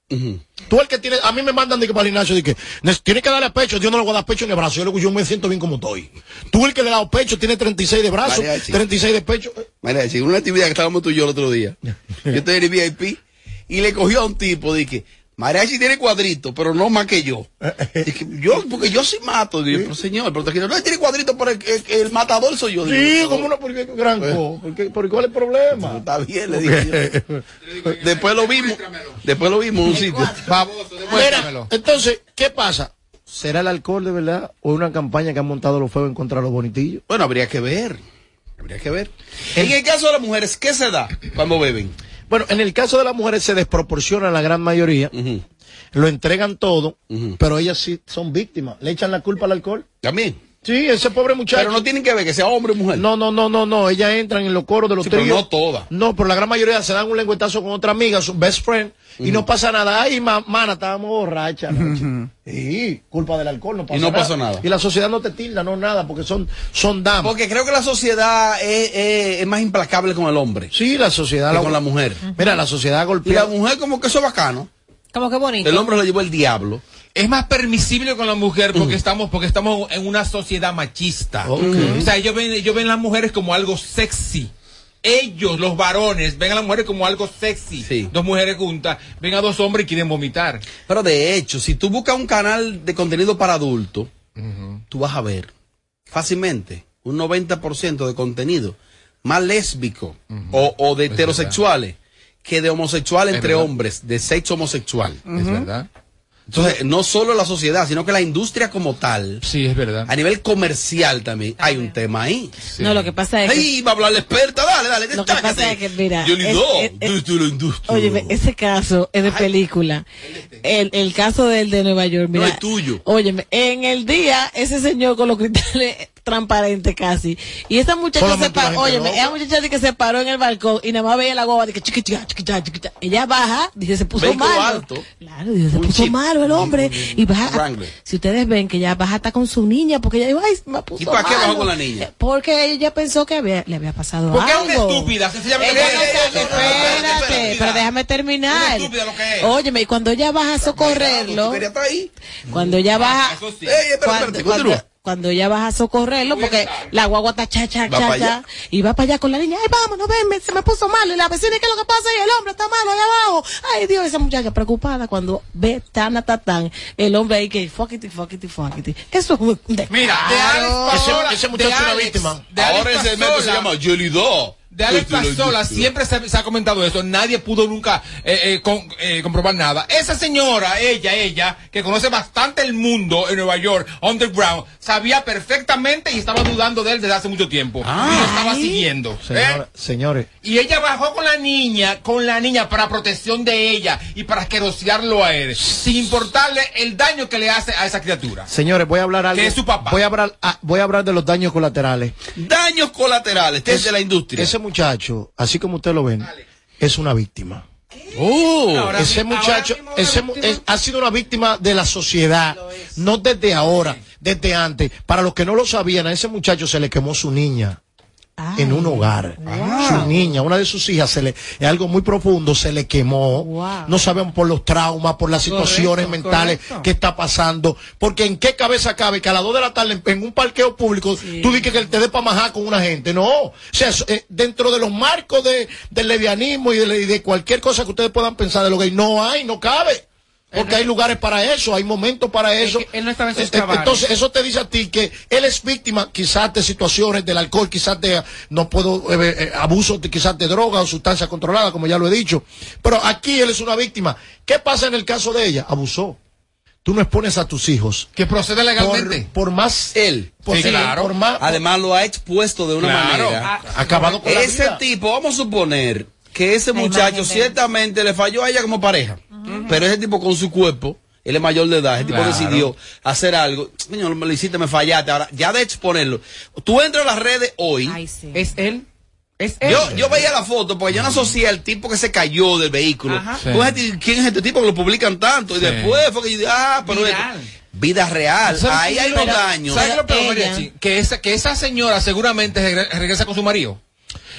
Tú el que tiene, a mí me mandan de que para el gimnasio, de que "Nes- tiene que darle a pecho, yo no le voy a dar pecho ni brazo, yo, le- yo me siento bien como estoy. Tú el que le da pecho, tiene 36 de brazo, Mariachi. 36 de pecho. Una actividad que estábamos tú y yo el otro día. Yo estoy en el VIP y le cogió a un tipo, dije, Mariachi tiene cuadritos, pero no más que yo. Yo, porque yo sí mato. Dije, pero señor, pero te no tiene cuadritos, pero el, el- el matador soy yo. Digo, Sí, "No, como no, porque gran co, porque, porque ¿cuál es el problema? Está bien, le dije yo. Después lo vimos, después lo vimos en un sitio. Mira, entonces, ¿qué pasa? ¿Será el alcohol de verdad o una campaña que han montado los feos en contra de los bonitillos? Bueno, habría que ver. Habría que ver. En el caso de las mujeres, ¿qué se da cuando beben? Bueno, en el caso de las mujeres se desproporciona la gran mayoría, lo entregan todo, pero ellas sí son víctimas, le echan la culpa al alcohol. También. Sí, ese pobre muchacho. Pero no tienen que ver que sea hombre o mujer. No, no, no, no, no, ellas entran en los coros de los Sí, pero no todas. No, pero la gran mayoría se dan un lengüetazo con otra amiga, su best friend, y no pasa nada. Ay, ma- mana, estábamos borrachas. anoche. Sí, culpa del alcohol, no pasa Y no nada. pasó nada. Y la sociedad no te tilda, no nada, porque son, son damas. Porque creo que la sociedad es, es- es más implacable con el hombre. Sí, la sociedad. que la- con la mujer. Mira, la sociedad Y golpea. la mujer como que eso es bacano. Como que bonito. El hombre lo llevó el diablo. Es más permisible con la mujer porque estamos porque estamos en una sociedad machista. O sea, ellos ven, ellos ven las mujeres como algo sexy. Ellos, los varones, ven a las mujeres como algo sexy. Dos mujeres juntas, ven a dos hombres y quieren vomitar. Pero de hecho, si tú buscas un canal de contenido para adultos, tú vas a ver fácilmente un 90% de contenido más lésbico o, o de heterosexuales que de homosexuales Es entre verdad. hombres, de sexo homosexual. Es verdad. Entonces, no solo la sociedad, sino que la industria como tal, Sí, es verdad. a nivel comercial también, hay un tema ahí. No, lo que pasa es que. Ay, va a hablar la experta, dale, dale, Lo que pasa es que, mira. Yo ni es- do, es- es- desde la industria. Oye, ese caso es de película. El, el caso del de Nueva York, mira. No es tuyo. Óyeme, en el día, ese señor con los cristales transparentes casi. Y esa muchacha se paró, loca. esa muchacha de que se paró en el balcón y nada más veía la guagua de que chiquita, chiquita, chiquita. Ella baja, dice, se puso malo. alto. Claro, dice, se Un puso Jeep. malo el hombre. Y baja, Wrangler. si ustedes ven que ya baja hasta con su niña, porque ella dijo, ay, me puso ¿Y para qué malo". bajó con la niña? Porque ella pensó que había- le había pasado Porque es algo. una estúpida, sencillamente. Ella no sabe- espérate, pero déjame terminar. Una estúpida lo que es. Óyeme, y cuando ella baja a socorrerlo, cuando ella baja, Eso sí. Ey, espérate, cuando, espérate, cuando- continúa. cuando ella va a socorrerlo, porque la guagua está cha, cha, cha, cha, y va para allá con la niña, ay, vámonos, ven, me- se me puso mal, y la vecina, ¿qué es lo que pasa? Y el hombre está malo allá abajo. Ay, Dios, esa muchacha preocupada cuando ve tan, tan, tan, el hombre ahí que, fuck it, fuck it, fuck it. Eso es un Mira, de Alex Pasola, Ese- ese muchacho de es una víctima. Ahora ese segmento se llama Yolido. De Alex Pasola siempre se, se ha comentado eso, nadie pudo nunca eh, eh, con- eh, comprobar nada. Esa señora, ella, ella, que conoce bastante el mundo en Nueva York, underground, sabía perfectamente y estaba dudando de él desde hace mucho tiempo. y lo estaba siguiendo. ¿eh? Señora- señores, Y ella bajó con la niña, con la niña para protección de ella y para querosearlo a él, sin importarle el daño que le hace a esa criatura. señores, voy a hablar algo. Que es su papá. Voy a hablar, ah, voy a hablar de los daños colaterales. Daños colaterales, que es la industria. Muchacho, así como ustedes lo ven, es una víctima. Oh, ese muchacho ese es- ha sido una víctima de la sociedad, no desde ahora, desde antes. Para los que no lo sabían, a ese muchacho se le quemó su niña. En un hogar. Su niña, una de sus hijas, se le, es algo muy profundo, se le quemó. Wow. No sabemos por los traumas, por las situaciones mentales correcto. que está pasando. Porque en qué cabeza cabe que a las 2 de la tarde en, en un parqueo público tú dices que él te dé para majar con una gente. No. O sea, eh, dentro de los marcos de, del levianismo y de, y de cualquier cosa que ustedes puedan pensar de lo gay, no hay, no cabe. Porque hay lugares para eso, hay momentos para eso. él no estaba en sus Eh, eh, cabales. Entonces, eso te dice a ti que él es víctima quizás de situaciones del alcohol, quizás de, no puedo, eh, eh, abuso de, quizás de droga o sustancia controlada, como ya lo he dicho. Pero aquí él es una víctima. ¿Qué pasa en el caso de ella? Abusó. Tú no expones a tus hijos. Que procede legalmente. Por, por más, él. por, Sí, claro. por más, Además lo ha expuesto de una Claro. manera. ha acabado con la Ese vida. tipo, vamos a suponer que ese muchacho ciertamente le falló a ella como pareja. Pero ese tipo con su cuerpo, él es mayor de edad, ese tipo Claro. decidió hacer algo. Señor, me lo hiciste, me fallaste. Ahora, ya de exponerlo. Tú entras a las redes hoy. Ay, sí. ¿Es él? ¿Es él? Yo, yo veía la foto porque yo no asocié al tipo que se cayó del vehículo. Decir, ¿Quién es este tipo que lo publican tanto? Y Sí. después fue que yo dije, ah, pero vida real. ¿Sabes Ahí hay unos daños. ¿Sabes lo peor, Mariachi? Que esa, que esa señora seguramente regre- regresa con su marido.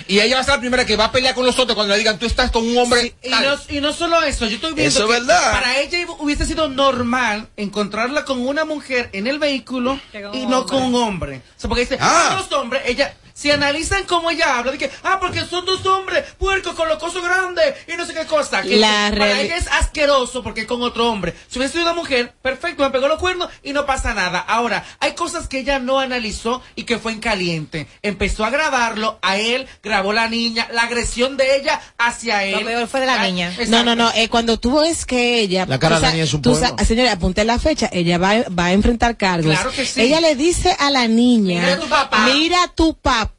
Y ella va a ser la primera que va a pelear con los otros cuando le digan, tú estás con un hombre. Y tal". no, y no solo eso, yo estoy viendo Eso es que verdad. para ella hubiese sido normal encontrarla con una mujer en el vehículo y no hombre. con un hombre. O sea, porque dice. "Ah, los hombres, ella, si analizan cómo ella habla, de que, ah, porque son dos hombres, puercos con los cosos grandes y no sé qué cosa. Que La para ella es asqueroso porque es con otro hombre. Si hubiese sido una mujer, perfecto, me pegó los cuernos y no pasa nada. Ahora, hay cosas que ella no analizó y que fue en caliente. Empezó a grabarlo, a él, grabó la niña, la agresión de ella hacia él. Lo peor fue de la Ah, niña. exacto. No, no, no. eh, cuando tú ves que ella. La cara de la niña es un tú Señora, apunte la fecha. Ella va, va a enfrentar cargos. Claro que sí. Ella le dice a la niña. Mira a tu papá. Mira a tu papá.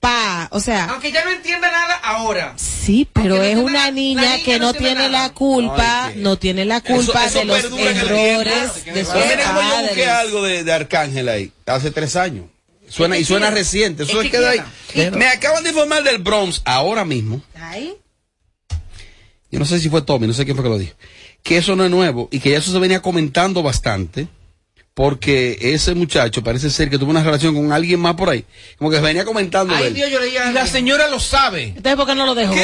O sea. Aunque ya no entienda nada ahora. Sí, pero no es una niña niña que no no tiene nada. la culpa, Ay, no tiene la culpa eso de los errores de sus yo busqué algo de, de Arcángel ahí, hace tres años. Suena, y suena reciente, eso Es se que queda ahí. Me acaban de informar del Bronx ahora mismo. Ay. Yo no sé si fue Tommy, no sé quién fue que lo dijo. Que eso no es nuevo y que ya eso se venía comentando bastante. Porque ese muchacho parece ser que tuvo una relación con alguien más por ahí. Como que se venía comentando Ay, él. Dios, yo leía. Y la señora lo sabe. Entonces, ¿por qué no lo dejó?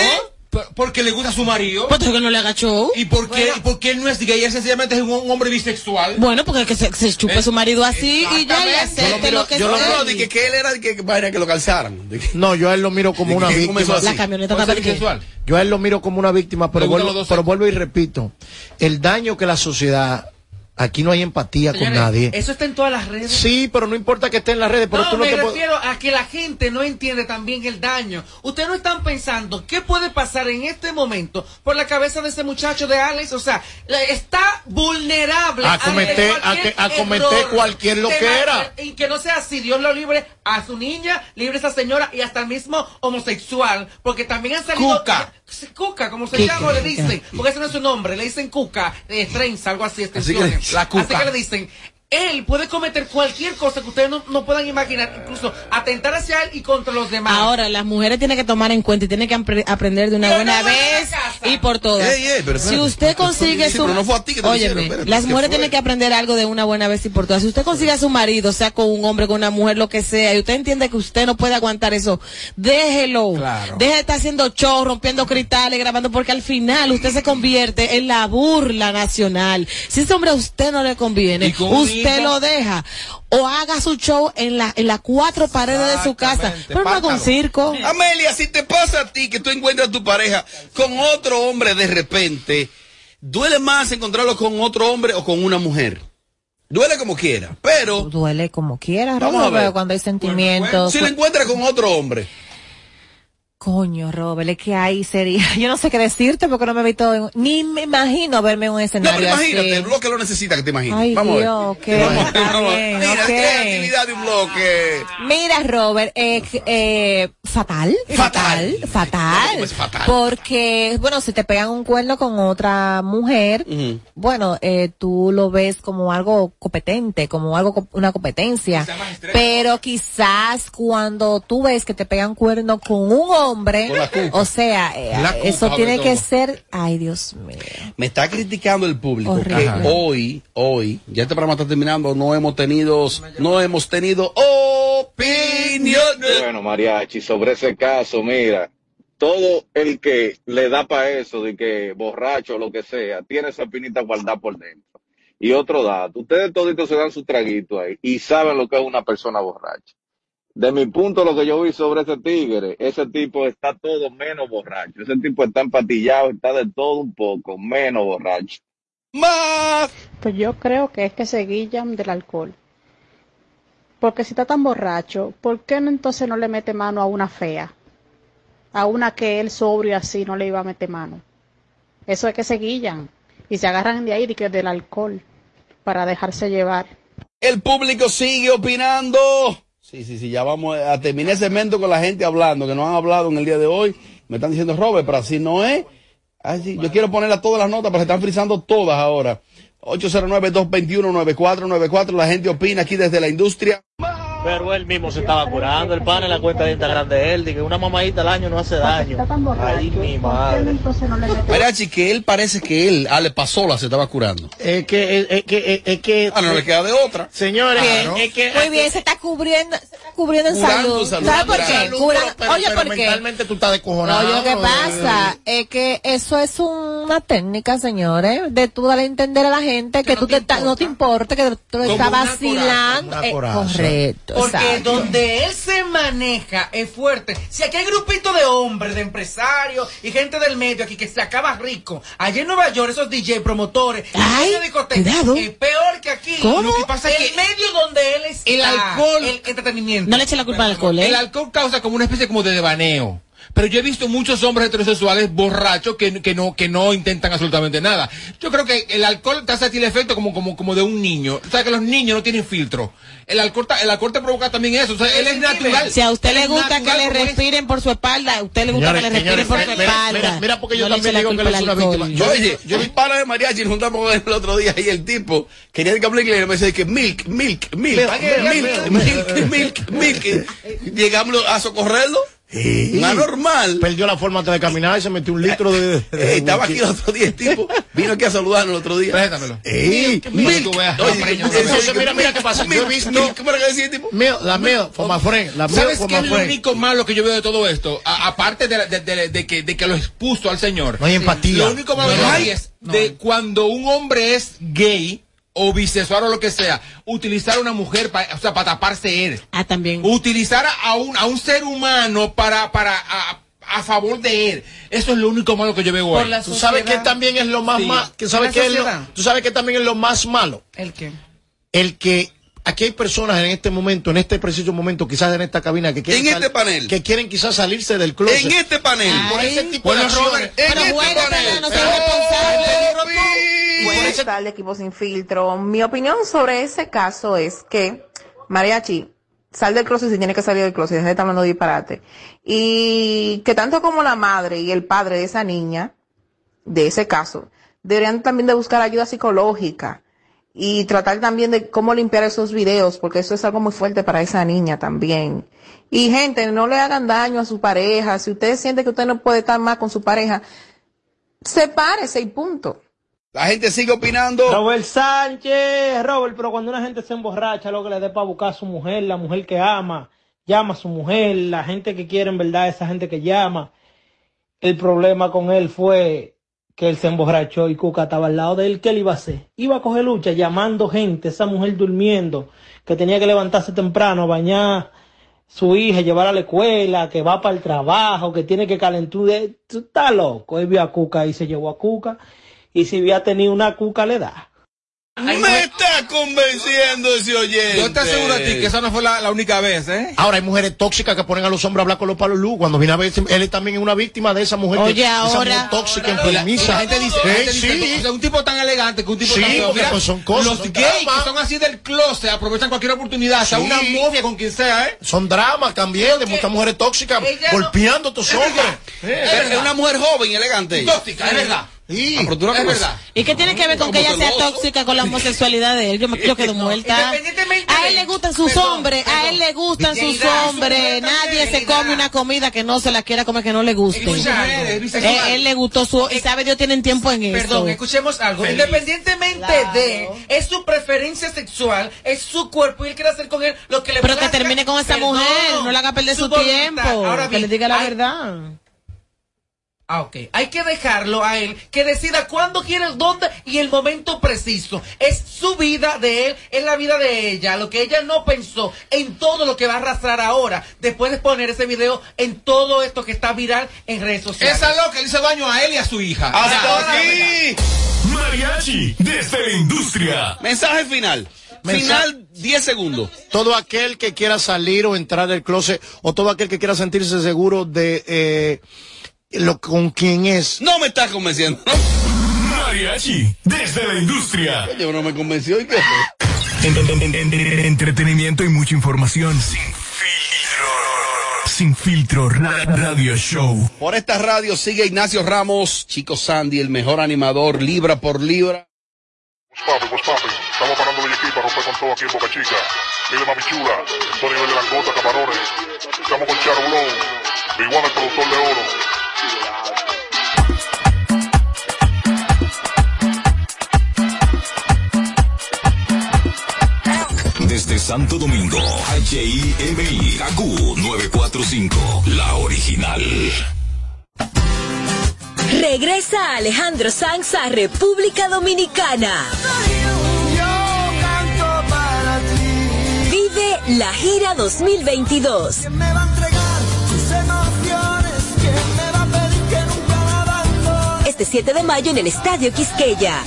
Por- Porque le gusta a su marido. Pues que no le agachó. ¿Y por qué, y por qué él no es gay? Él sencillamente es un, un hombre bisexual. Bueno, porque que se, se chupe Eh, su marido así y ya le acepte lo que yo sea. no, dije que él era de que, que, vaina que lo calzaran. Que- No, yo a él lo miro como ¿De una qué víctima. así? La camioneta porque- bisexual. Yo a él lo miro como una víctima, pero vuelvo, pero vuelvo y repito, el daño que la sociedad, aquí no hay empatía con nadie. Eso está en todas las redes. Sí, pero no importa que esté en las redes, pero no, tú no me te refiero a que la gente no entiende también el daño. Ustedes no están pensando qué puede pasar en este momento por la cabeza de ese muchacho de Alex. O sea, está vulnerable A cometer- cualquier a que- a cometer cualquier loquera. Y que no sea así. Dios lo libre a su niña, libre a esa señora y hasta el mismo homosexual. Porque también han salido. Cuca. Cuca, como se Cuca, llama, le dicen. Porque ese no es su nombre. Le dicen Cuca, eh, trenza, algo así. Así que- extensiones. la Cuca. Así que le dicen. Él puede cometer cualquier cosa que ustedes no, no puedan imaginar, incluso atentar hacia él y contra los demás. Ahora, las mujeres tienen que tomar en cuenta y tienen que apre- aprender de una buena vez y por todas. Pero si usted consigue su... pero no fue a ti que te lo hicieron, Óyeme, espérate, las ¿qué mujeres tienen que aprender algo de una buena vez y por todas. Si usted consigue a su marido, sea con un hombre, con una mujer, lo que sea, y usted entiende que usted no puede aguantar eso, déjelo. Claro. Deje de estar haciendo show, rompiendo cristales, grabando, porque al final usted se convierte en la burla nacional. Si ese hombre a usted no le conviene, usted usted lo deja. O haga su show en, la, en las cuatro paredes de su casa. Pero no haga un circo. Amelia, si te pasa a ti que tú encuentras a tu pareja con otro hombre de repente, duele más encontrarlo con otro hombre o con una mujer. Duele como quiera, pero Duele como quiera, Vamos a ver. cuando hay sentimientos. si lo encuentras con otro hombre. Coño, Robert, es que ahí sería. <laughs> Yo no sé qué decirte porque no me he visto. en- ni me imagino verme en un No, escenario. pero imagínate, así. el bloque lo necesita que te imagines. Ay, Vamos a ver. Dios, Vamos a ver. Mira, ok. creatividad de un bloque. Mira, Robert, eh, eh, fatal, fatal, fatal, ¿Cómo es fatal? Porque, bueno, si te pegan un cuerno con otra mujer, bueno, eh, tú lo ves como algo competente, como algo, una competencia. Pero quizás cuando tú ves que te pegan cuerno con un hombre, Con la cuca. o sea, eh, La cuca, eso tiene que ser, ay Dios mío. Me está criticando el público Horrible. que hoy, hoy, ya este programa está terminando, no hemos tenido, no hemos tenido opiniones. Bueno, Mariachi, sobre ese caso, mira, todo el que le da para eso, de que borracho o lo que sea, tiene esa pinita guardada por dentro. Y otro dato, ustedes toditos se dan su traguito ahí y saben lo que es una persona borracha. De mi punto, lo que yo vi sobre ese tigre, ese tipo está todo menos borracho. Ese tipo está empatillado, está de todo un poco, menos borracho. ¡Más! Pues yo creo que es que se guillan del alcohol. Porque si está tan borracho, ¿por qué no entonces no le mete mano a una fea? A una que él sobrio así no le iba a meter mano. Eso es que se guillan. Y se agarran de ahí de que del alcohol para dejarse llevar. El público sigue opinando. Sí, sí, sí, ya vamos a terminar el segmento con la gente hablando, que no han hablado en el día de hoy. Me están diciendo, Robert, pero así no es. Ay, sí, yo quiero ponerle todas las notas, pero se están frizando todas ahora. 809-221-9494, la gente opina aquí desde la industria. Pero él mismo se estaba curando, el pan en la cuenta de Instagram de él, que una mamadita al año no hace daño. Ay, mi madre. Mariachi, que él parece que él, Ale Pasola, se estaba curando. Es que, es que, es que. Ah, no le queda de otra. Señores, Claro. es que. Muy bien, se está cubriendo, se está cubriendo en Curando salud. salud. ¿Sabes por qué? Cura- pero- Oye, pero ¿por qué? mentalmente tú estás descojonado. Oye, ¿qué pasa? Es que eso es una técnica, señores, de tú darle a entender a la gente que, tú te estás, no te importa, que tú lo estás vacilando. coraza, Eh, correcto. Porque exacto. donde él se maneja es fuerte. Si aquí hay grupito de hombres, de empresarios y gente del medio aquí que se acaba rico. Allá en Nueva York, esos DJ promotores, Ay, cuidado. es peor que aquí. ¿Cómo? Lo que pasa es que el medio donde él está, El alcohol- el entretenimiento. No le eche la culpa al alcohol, ¿eh? El alcohol causa como una especie como de devaneo. Pero yo he visto muchos hombres heterosexuales borrachos que, que no que no intentan absolutamente nada. Yo creo que el alcohol te hace a ti el efecto como como como de un niño. O sea que los niños no tienen filtro. El alcohol el alcohol te provoca también eso. O sea, él es natural. Si a usted le gusta que le respiren por su espalda, a usted le gusta Señores, que le respiren señores, por su espalda. mira, mira, porque yo también digo que él es una víctima. Yo, oye, yo vi para de mariachi juntamos con él el otro día y el tipo quería que hable inglés y me decía que milk, milk, milk, Milk, milk, milk, milk, milk, milk. Llegamos a socorrerlo. Más normal. Perdió la forma de caminar y se metió un litro de. de- Eh, estaba aquí el otro día el tipo, vino aquí a saludarnos el otro día. Préstamelo. Ey, Milk, entonces, mira, mira qué pasa. Yo he visto. ¿Cómo era que decía el tipo? Milk, la milk, for my friend. La ¿Sabes qué es lo único malo que yo veo de todo esto? A- aparte de, la- de, de- de que, de que lo expuso al Señor. No hay empatía. Lo único malo No que hay. hay es de cuando un hombre es gay o bisexual o lo que sea, utilizar a una mujer para, o sea, para taparse él. Ah, también. Utilizar a un, a un ser humano para, para, a, a favor de él. Eso es lo único malo que yo veo Por ahí. la Tú sabes que también es lo más Sí. mal, que sabes que es lo, sociedad. tú sabes que también es lo más malo. ¿El qué? El que aquí hay personas en este momento, en este preciso momento, quizás en esta cabina que quieren En este panel. que quieren quizás salirse del closet. En este panel. por ese tipo de Bueno, acciones. Robert, En Pero este bueno, panel. pero no por Buenas ese- tardes, equipo sin filtro. Mi opinión sobre ese caso es que Mariachi, sal del closet si tiene que salir del closet, deja de estar hablando de disparate. Y que tanto como la madre y el padre de esa niña, de ese caso, deberían también de buscar ayuda psicológica y tratar también de cómo limpiar esos videos, porque eso es algo muy fuerte para esa niña también. Y gente, no le hagan daño a su pareja. Si usted siente que usted no puede estar más con su pareja, sepárese y punto. La gente sigue opinando. Robert Sánchez, Robert, pero cuando una gente se emborracha, lo que le dé para buscar a su mujer, la mujer que ama, llama a su mujer, la gente que quiere en verdad, esa gente que llama. El problema con él fue que él se emborrachó y Cuca estaba al lado de él, ¿qué él iba a hacer? Iba a coger lucha llamando gente, esa mujer durmiendo, que tenía que levantarse temprano, bañar su hija, llevarla a la escuela, que va para el trabajo, que tiene que calentar. Tú estás loco. Él vio a Cuca y se llevó a Cuca. Y si había tenido una Cuca, le da. Me está convenciendo ese oyente. Yo te aseguro a ti que esa no fue la, la única vez, ¿eh? Ahora hay mujeres tóxicas que ponen a los hombres a hablar con los palos luz. Cuando viene a ver, él también es una víctima de esa mujer. Oye, que, esa ahora- mujer tóxica, enfermiza. la gente dice, la Eh, gente dice, sí. o sea, un tipo tan elegante que un tipo Sí, tan feo. Mira, pues son cosas, los son gays que son así del closet aprovechan cualquier oportunidad, sea Sí. una movia con quien sea, ¿eh? Son dramas también de muchas mujeres tóxicas golpeando a estos hombres. Es es una mujer joven y elegante. Tóxica, es verdad. Sí. Ah, Es verdad. ¿Y qué tiene que ver con que ella sea tóxica con la homosexualidad de él? Yo, me, yo quedo <laughs> muerta. A él le gustan sus Perdón, hombres, a él le gustan sus hombres. Nadie se come una comida que no se la quiera comer que no le guste. Él, bisexual. él le gustó su y sabe Dios tienen tiempo en eso. Perdón, escuchemos algo. Feliz. Independientemente Claro. de, es su preferencia sexual, es su cuerpo y él quiere hacer con él lo que le Pero que termine con esa Perdón, mujer, no le haga perder su, tiempo. Ahora que le diga la hay- verdad. Ah, ok. Hay que dejarlo a él que decida cuándo quiere, dónde y el momento preciso. Es su vida de él, es la vida de ella, lo que ella no pensó en todo lo que va a arrastrar ahora, después de poner ese video en todo esto que está viral en redes sociales. Esa loca le hizo daño a él y a su hija. Hasta aquí. Mariachi, desde la industria. Mensaje final. Final 10 segundos. Todo aquel que quiera salir o entrar del closet, o todo aquel que quiera sentirse seguro de eh, lo con quien es. No me estás convenciendo. Mariachi, desde la industria. Yo no me convenció y qué. En- en- en- en- entretenimiento y mucha información. Sin filtro. Sin filtro. Ra- Radio Show. Por esta radio sigue Ignacio Ramos, Chico Sandy, el mejor animador, libra por libra. What's poppin', what's poppin'? Estamos parando la equipa, romper con todo aquí en Boca Chica. Mire mami chula, Tony Nivel de Langota, Camarones. Estamos con Charo Blow, Big One, el productor de oro. Desde Santo Domingo, HIMI, AQ 945, la original. Regresa Alejandro Sanz a República Dominicana. Vive la gira 2022. Este 7 de mayo en el Estadio Quisqueya.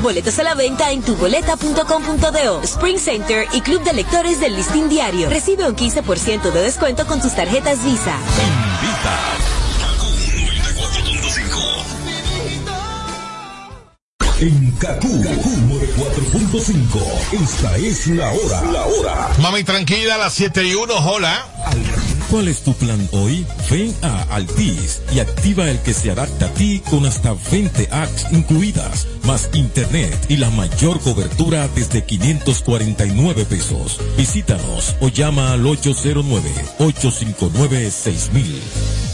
Boletos a la venta en tuboleta.com.do, Spring Center y Club de Lectores del Listín Diario. Recibe un 15% de descuento con tus tarjetas Visa. En Kaku, 4.5. Esta es la hora. La hora. Mami, tranquila, a las 7 y 1, hola. ¿Cuál es tu plan hoy? Ven a Altis y activa el que se adapta a ti con hasta 20 apps incluidas, más internet y la mayor cobertura desde 549 pesos. Visítanos o llama al 809-859-6000.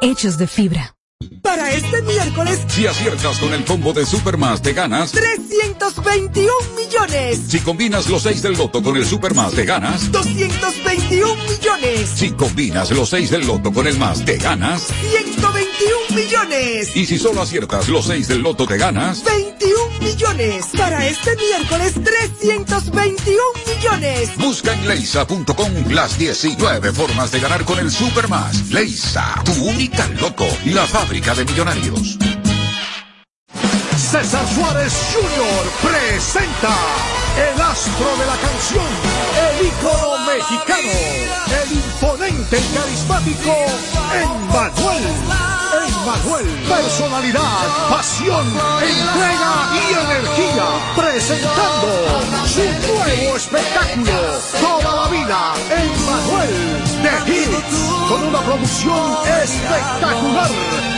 hechos de fibra. Para este miércoles, Si aciertas con el combo de Supermas, te ganas. 321 millones. Si combinas los 6 del loto con el Supermas, te ganas. 221 millones. Si combinas los 6 del loto con el más, te ganas. 121 millones. Y si solo aciertas los 6 del loto, te ganas. 21 millones. Para este miércoles, 321 millones. Busca en leisa.com las 19 formas de ganar con el Supermas. Leisa, tu única loto, la fábrica de millonarios. César Suárez Jr. presenta el astro de la canción, el ícono mexicano, el imponente y carismático Emmanuel. Emmanuel, personalidad, pasión, entrega y energía presentando su nuevo espectáculo, Toda la vida, Emmanuel de Hit, con una producción espectacular.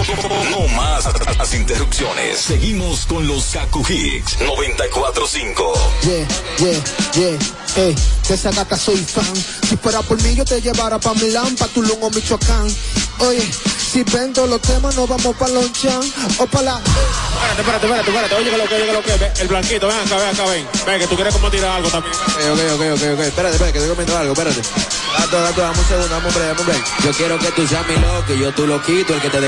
No más las interrupciones. Seguimos con los Kaku Hicks 945. Yeah, yeah, yeah. Ey, de esa gata soy fan. Si fuera por mí, yo te llevara pa' Milán, pa' Tulum o Michoacán. Oye, si vendo los temas, nos vamos pa' Lonchan o pa' la. Espérate, espérate, espérate, espérate. Oye, que lo que, oye, que lo que. Ve, El blanquito, ven acá, ven acá, ven. Ven, que tú quieres como tirar algo también. Ok, ok, ok, ok. Espérate, espérate, que estoy comiendo algo, espérate. Gato, gato, dame un segundo, dame un break, dame un break. Yo quiero que tú seas mi loco, y yo tú lo quito, el que te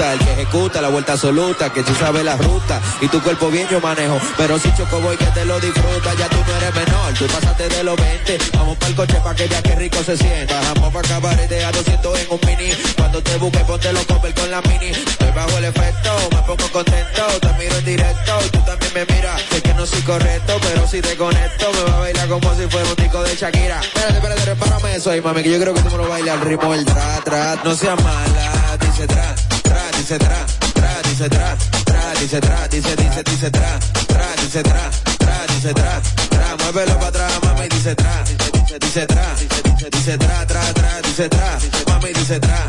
el que ejecuta la vuelta absoluta, que tú sabes la ruta, y tu cuerpo bien yo manejo. Pero si choco voy que te lo disfruta, ya tú no eres menor, tú pasaste de los 20. Vamos para el coche pa' que ya que rico se sienta. Bajamos pa' cabarete a 200 en un mini. Cuando te busque, ponte los copper con la mini. Estoy bajo el efecto, me pongo contento, te miro en directo, y tú también me miras. Sé que no soy correcto, pero si te conecto, me va a bailar como si fuera un tico de Shakira. Espérate, espérate, repárame eso ahí, mami, que yo creo que tú me lo bailas al ritmo del tra, tra. No seas mala, dice tra, tra, dice tra, tra, dice tra, tra, dice tra, dice, dice, dice tra, tra, dice tra, tra, dice tra, tra. Muévelo para atrás, mami, dice tra, dice, dice tra, dice, dice tra, tra, tra, dice tra, mami, dice tra,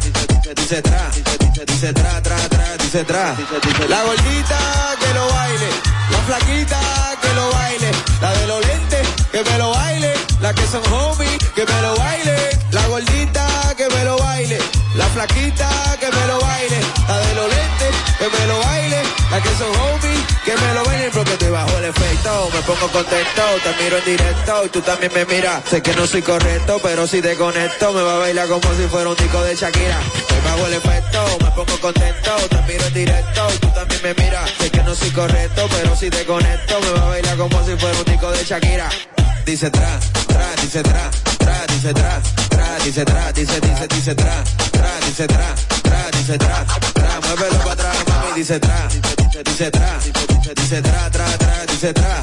dice, tra, dice, tra, tra, tra, dice tra. La gordita que lo baile, la flaquita que lo baile, la de los lentes que me lo baile, la que son homies que me lo baile, la gordita que me lo baile, la flaquita que me lo baile, la de los lentes que me lo baile, la que son homies que me lo bailen porque te bajo el efecto, me pongo contento, te miro en directo y tú también me miras, sé que no soy correcto, pero si te conecto me va a bailar como si fuera un tico de Shakira, te bajo el efecto, me pongo contento, te miro en directo tú también me miras, sé que no soy correcto, pero si te conecto me va a bailar como si fuera un tico de Shakira. Dice tra, tra, dice tra, tra, dice tra, tra, dice tra, dice, dice, dice tra, tra, dice tra, tra, dice tra, tra, muévelo para atrás, mami, dice tra, dice, dice tra, dice, dice tra, tra, tra, dice tra,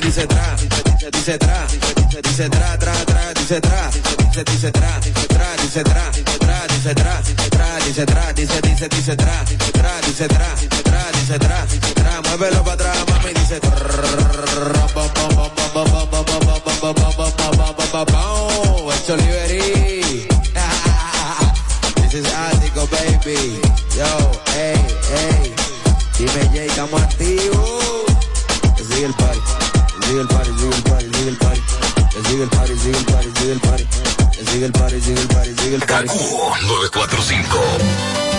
dice tra, dice, dice tra, dice, dice tra, tra, tra, dice tra, dice, dice tra, dice tra, dice tra, dice tra, dice tra, dice tra, dice tra, dice, dice, dice tra, dice tra, dice tra, dice tra, dice tra, dice tra, muévelo para atrás, dice It's Oliveri. This is Attico, baby. Yo, hey, hey. Dime, Jay, estamos activos. Sigue el party. Sigue el party, sigue el party, sigue el party. Sigue el party, sigue el party, sigue el party. Sigue el party, sigue el party, sigue el party. Kaku 945.